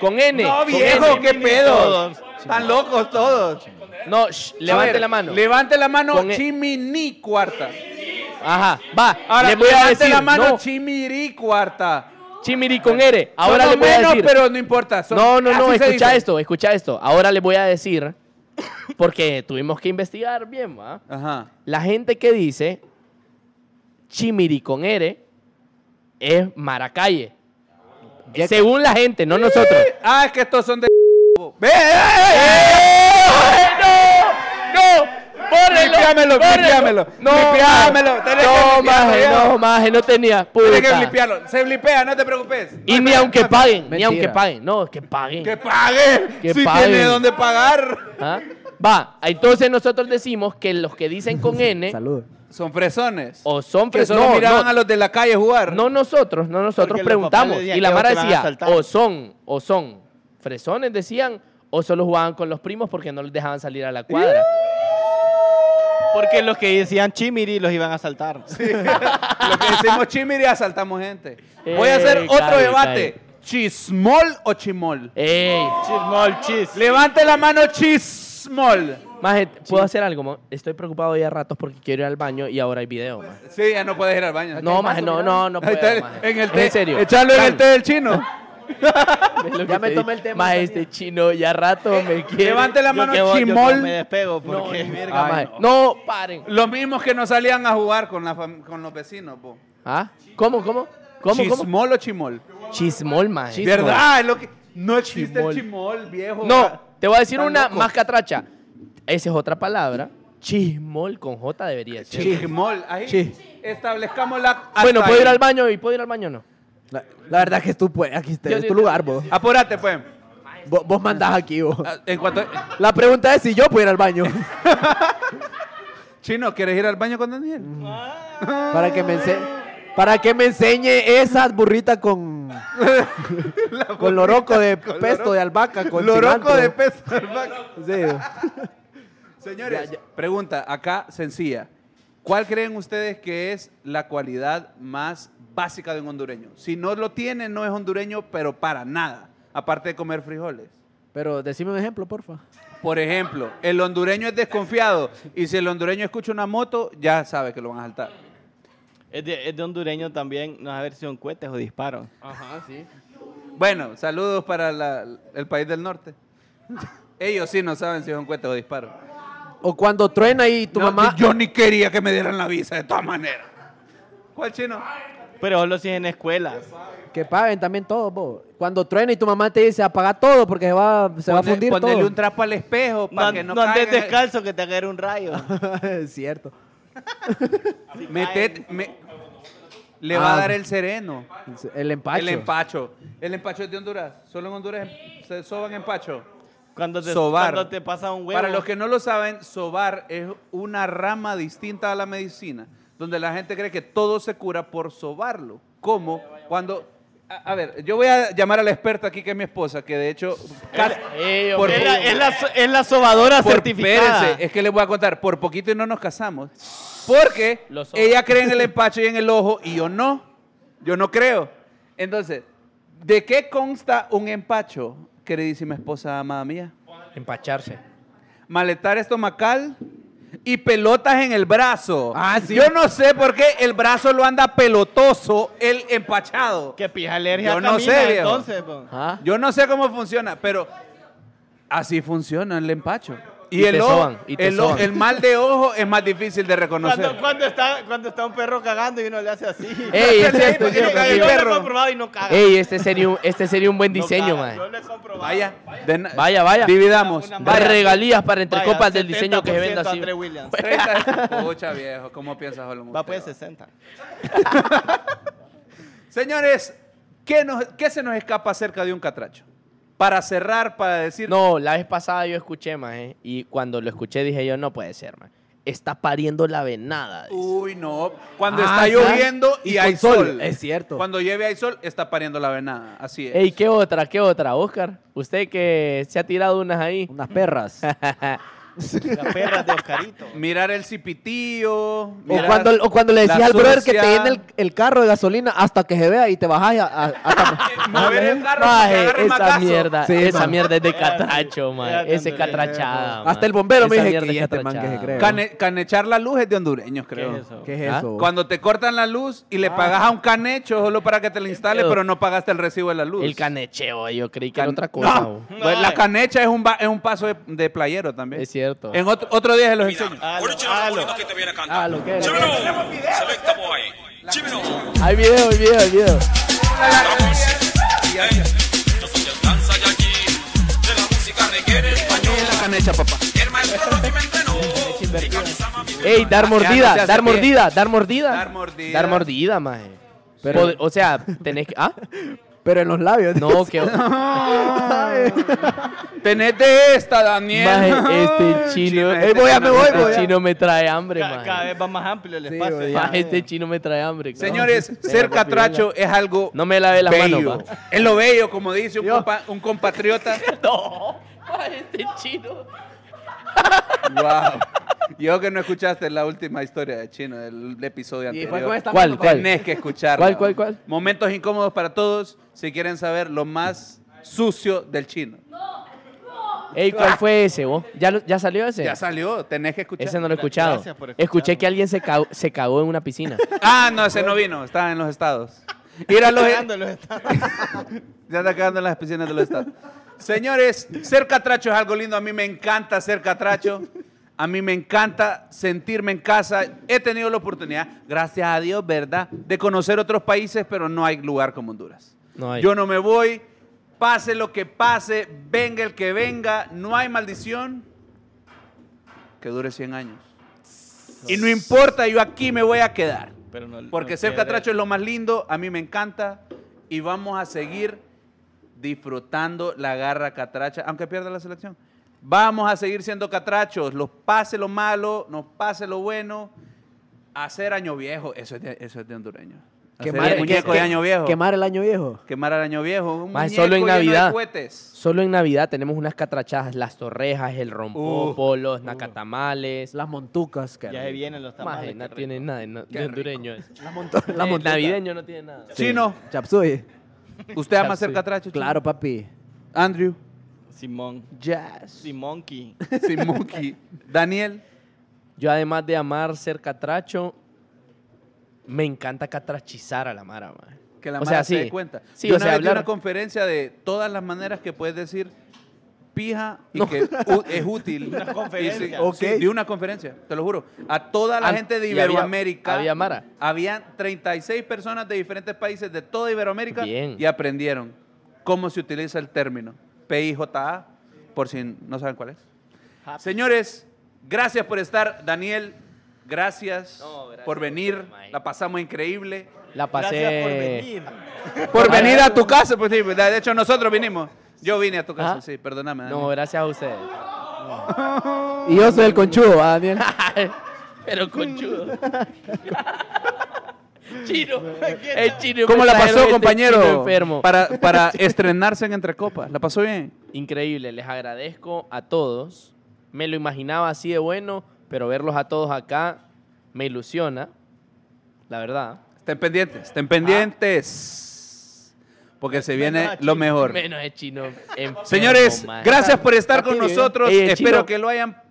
con N. No, viejo, N. qué pedo. Están locos todos. No, shh, A levante ver, la mano. Levante la mano, Con E- chimini cuarta. Ajá, va. Ahora, les voy a levante decir, la mano, no, chimiri cuarta. chimiri con R. Ahora les voy a menos, decir. pero no importa. son- No, no, no, escucha dice. esto, escucha esto. Ahora les voy a decir, porque tuvimos que investigar bien, ¿va? Ajá. La gente que dice chimiri con R es Maracalle. Según la gente, no nosotros. Ah, es que estos son de. ¡Ve! ¡No! ¡Bórrelo! Blipeámelo, No, que No, maje, no, maje, no tenía. Tiene que Puta. blipearlo. Se blipea, no te preocupes. Y ni aunque paguen, ni aunque paguen. No, que paguen. Que pague. Que si paguen. tiene dónde pagar. ¿Ah? Va, entonces nosotros decimos que los que dicen con N Saludos. Son fresones. o son que fresones. solo No, miraban no, a los de la calle jugar. no nosotros, no nosotros Porque preguntamos. Y la que Mara decía, o son, o son fresones, decían, o solo jugaban con los primos porque no les dejaban salir a la cuadra. Porque los que decían chimiri los iban a saltar. Lo que decimos chimiri, asaltamos gente. Voy a hacer otro cae, debate. ¿Chismol o chimol? Ey, Chismol, chis. Levante la mano, chismol. maje, ¿puedo hacer algo? mo? Estoy preocupado ya ratos porque quiero ir al baño y ahora hay video. maje. Sí, ya no puedes ir al baño. No, maje, no, no, no Ahí puedo, maje. en el té. En serio. Echalo en el té del chino. Ya me tomé el tema, Daniel. este chino ya rato me quiere. Levante la mano, yo chimol. me despego No, porque ni verga, Ay, maje. no. No, paren. Los mismos que no salían a jugar con, la fam- con los vecinos, po. ¿Ah? ¿Cómo, cómo? ¿Cómo, cómo? ¿Chismol o chimol? Chismol, maje. ¿Verdad? Es lo que... No existe Chimol. el chimol, viejo. No, te voy a decir una locos. más catracha. Esa es otra palabra. Chismol con J debería ser. Chismol. Ahí Sí. establezcamos la... Bueno, ¿puedo ir al baño y puedo ir al baño o no? La, la verdad que es tu, pues, aquí está, Yo- es yo- tu lugar, vos. Apúrate, pues. Vos, vos mandás aquí, vos. Ah, En cuanto... La pregunta es si yo puedo ir al baño. Chino, ¿quieres ir al baño con Daniel? para que me enseñe. Para que me enseñe esas burritas con. con loroco de Con pesto de albahaca. Con Loroco cilantro. de peso. Sí. Señores, pregunta acá sencilla. ¿Cuál creen ustedes que es la cualidad más básica de un hondureño? Si no lo tiene, no es hondureño, pero para nada, aparte de comer frijoles. Pero decime un ejemplo, porfa. Por ejemplo, el hondureño es desconfiado y si el hondureño escucha una moto, ya sabe que lo van a saltar. Es de, es de hondureño también, no a ver si son cohetes o disparos. Ajá, sí. Bueno, saludos para la- el país del norte. Ellos sí no saben si son cohetes o disparos. O cuando truena y tu No, mamá. Yo ni quería que me dieran la visa de todas maneras. ¿Cuál chino? Pero solo si es en escuelas. Que paguen también todo. Cuando truena y tu mamá te dice apaga todo porque se va, se va a fundir ponele todo. un trapo al espejo para No, que no, no andes caiga. descalzo que te agarre un rayo. es cierto. Metet- me- le va a Ah. dar el sereno. El empacho. El empacho. El empacho es de Honduras. Solo en Honduras se soban empacho. Cuando te, Sobar. cuando te pasa un huevo. Para los que no lo saben, sobar es una rama distinta a la medicina, donde la gente cree que todo se cura por sobarlo. Como cuando A, a ver, yo voy a llamar a la experta aquí, que es mi esposa, que de hecho... casi- por-. Es la, es la so- es la sobadora por- certificada. espérense, es que les voy a contar, por poquito y no nos casamos. Porque ella cree en el empacho y en el ojo y yo no. Yo no creo. Entonces, ¿de qué consta un empacho, queridísima esposa amada mía? Empacharse. Malestar estomacal y pelotas en el brazo. Ah, sí. Yo no sé por qué el brazo lo anda pelotoso, el empachado. Que pija alergia Yo no camina, sé, viejo. entonces. po. ¿Ah? Yo no sé cómo funciona, pero así funciona el empacho. Y, Y el, ojo, soban, y te el, ojo- soban. el mal de ojo es más difícil de reconocer. Cuando, cuando está, cuando está un perro cagando y uno le hace así. Ey, es cierto, es comprobado y no caga. Ey, este sería un, este sería un buen No diseño, caga, lo he comprobado. Vaya, de Vaya, vaya. Dividamos. Vaya. regalías para entre Vaya, copas del diseño que se venda 70% así. André Williams. 30. Pucha viejo, ¿cómo piensas, Holmes? Va pues 60. Señores, ¿qué, nos- ¿qué se nos escapa acerca de un catracho? Para cerrar, para decir... No, la vez pasada yo escuché, mae, y cuando lo escuché dije yo, no puede ser, mae. Está pariendo la venada. dice. Uy, no. Cuando Ah, está ¿sabes? lloviendo y, Y hay sol, sol. es cierto. Cuando llueve y hay sol, está pariendo la venada. Así es. Ey, ¿qué otra? ¿Qué otra, Oscar? Usted que se ha tirado unas ahí. Unas perras. Las perras de Oscarito. Mirar el cipitillo. O mirar cuando, o cuando le decías al brother que te llene el, el carro de gasolina hasta que se vea y te bajas a, Mover el carro Maje, esa mierda, Sí, esa man. mierda es de catracho. Fíjate, Ese catrachada. Hasta el bombero me Esa mierda que es este man que se cree. Cane- canechar la luz es de hondureños, creo. ¿Qué es eso? ¿Qué es ¿Ah? Cuando te cortan la luz y le pagas a un canecho solo para que te la instale, pero no pagaste el recibo de la luz. El canecheo, yo creí que Can- era otra cosa. No, pues la canecha es un, es un paso de, de playero también. Es cierto. En otro, otro día se los enseño. Original que te viene a cantar. Lo que es. Chimino, selecta boy. Chimino, Hay video, hay video, hay video. Ey, yo soy el danza de aquí, de la música requiere español. Es la canecha, papá. El maestro Rocky me entrenó. Mi camisa mami me Ey, dar mordida, dar mordida, dar mordida. Dar mordida. Dar mordida, maje. O sea, tenés que. ¿Ah? Pero en los labios. No, que. Tenés de esta, Daniel. Maje, este chino. Chino, Ey, voy a- me voy, este voy a- chino me trae hambre, Ca- Cada vez va más amplio el Sí, espacio. Maje, este chino me trae hambre. cabrón. Señores, ser catracho es algo No me lave las bello. manos, va. Es lo bello, como dice un, Yo. compa- un compatriota. No. Maje, este chino. Wow. Yo que no escuchaste la última historia de Chino, del episodio Y anterior. fue con esta ¿Cuál, mano, cuál? Tenés que escucharla. ¿Cuál, cuál, cuál? Momentos incómodos para todos si quieren saber lo más sucio del chino. Ey, ¿cuál fue ese, vos? ¿Ya, lo- ya salió ese? Ya salió, tenés que escuchar. Ese no lo he escuchado. Gracias por escucharlo. Escuché que alguien se cagó, se cagó en una piscina. Ah, no, ese no vino, estaba en los estados. Ir a los... Cagando los estados. Se anda quedando en las piscinas de los estados. Señores, ser catracho es algo lindo. A mí me encanta ser catracho. A mí me encanta sentirme en casa. He tenido la oportunidad, gracias a Dios, ¿verdad?, de conocer otros países, pero no hay lugar como Honduras. No hay. Yo no me voy, pase lo que pase, venga el que venga, no hay maldición que dure 100 años. Y no importa, yo aquí me voy a quedar. Pero no- Porque no ser catracho es lo más lindo, a mí me encanta y vamos a seguir disfrutando la garra catracha, aunque pierda la selección. Vamos a seguir siendo catrachos, los pase lo malo, nos pase lo bueno. Hacer año viejo, eso es de, eso es de hondureño. Quemar, el muñeco de año viejo. Quemar el año viejo. Quemar el año viejo. Un Más muñeco solo en Navidad. cohetes. Solo en Navidad tenemos unas catrachadas, las torrejas, el rompopo, los nacatamales. Las montucas. Ya se rico. vienen los tamales. no qué tiene rico. nada de, hondureño. Las Eh, montucas. navideño no tiene nada. Chino, Chapsui. ¿Usted ama ser catracho? Claro, papi. Andrew, Simón. Jazz. Simonki. Simuki, Daniel. Yo además de amar ser catracho, me encanta catrachizar a la mara, maje. Que la O Mara sea, se sí. dé cuenta. Sí, Yo o una sea, vez di hablar- una conferencia de todas las maneras que puedes decir pija y No. que es útil. Una conferencia. Y sí, Ok. sí, di una conferencia, te lo juro. A toda la gente de y había- Iberoamérica. había Mara. Habían 36 personas de diferentes países de toda Iberoamérica Bien. y aprendieron cómo se utiliza el término PIJA, por si no saben cuál es. Señores, gracias por estar. Daniel, gracias, No, gracias por venir. La pasamos increíble. La pasé. Gracias por venir. Por venir a tu casa, pues sí, de hecho nosotros vinimos. Yo vine a tu casa, Ajá. sí, perdóname. No, gracias a ustedes. Y yo soy el conchudo, ¿ah, Daniel. Pero conchudo. chino. El chino ¿Cómo la pasó, este compañero? Para, para estrenarse en Entre Copas. ¿La pasó bien? Increíble, les agradezco a todos. Me lo imaginaba así de bueno, pero verlos a todos acá me ilusiona, la verdad. Estén pendientes, estén pendientes. Porque se viene lo mejor. Menos el chino. enfermo, Señores, man. gracias por estar con nosotros. Ey, Espero chino- que lo hayan.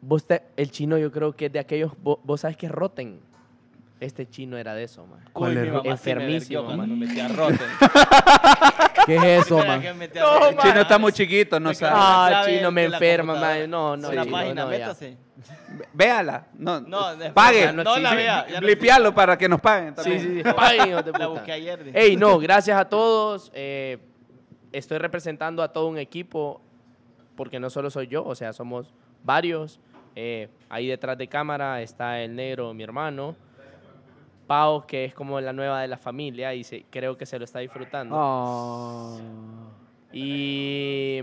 Vos te- el chino yo creo que es de aquellos, vos, vos sabes que es Rotten. Este chino era de eso, man. ¿Cuál me Enfermísimo, man. me metí a Rotten. ¿Qué es eso, man? No. El chino está muy chiquito, no Me sabe. Ah, chino, me enferma, man. No, no, la página, no, ya. métase. Véala. No, pague. no No la existe. vea. ya no Blipealo para que nos paguen. Sí, también. sí, sí. Paguen, hijos de La puta. busqué ayer. dije. Ey, no, gracias a todos. eh, estoy representando a todo un equipo porque no solo soy yo, o sea, somos varios. Eh, ahí detrás de cámara está el negro, mi hermano. Pau, que es como la nueva de la familia y se- creo que se lo está disfrutando. Oh. Y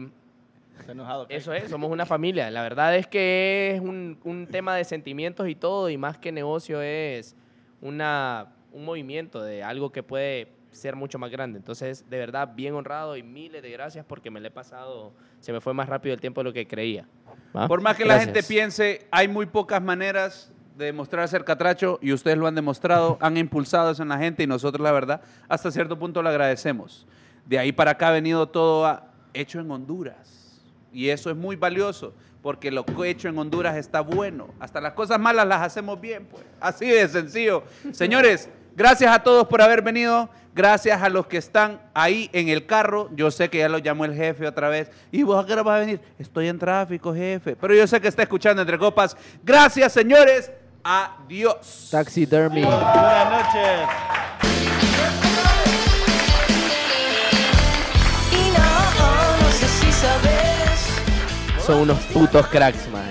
Está enojado. eso es, somos una familia. La verdad es que es un, un tema de sentimientos y todo, y más que negocio es una, un movimiento de algo que puede ser mucho más grande. Entonces, de verdad, bien honrado y miles de gracias porque me le he pasado, se me fue más rápido el tiempo de lo que creía. ¿va? Por más que la gente piense, hay muy pocas maneras de demostrar ser catracho y ustedes lo han demostrado, han impulsado eso en la gente y nosotros la verdad hasta cierto punto lo agradecemos. De ahí para acá ha venido todo a- hecho en Honduras y eso es muy valioso porque lo que hecho en Honduras está bueno. Hasta las cosas malas las hacemos bien, pues. Así de sencillo. Señores, gracias a todos por haber venido. Gracias a los que están ahí en el carro. Yo sé que ya lo llamó el jefe otra vez. ¿Y vos a qué hora vas a venir? Estoy en tráfico, jefe. Pero yo sé que está escuchando entre copas. Gracias, señores. Adiós. Taxidermy. Buenas noches. son unos putos cracks, más.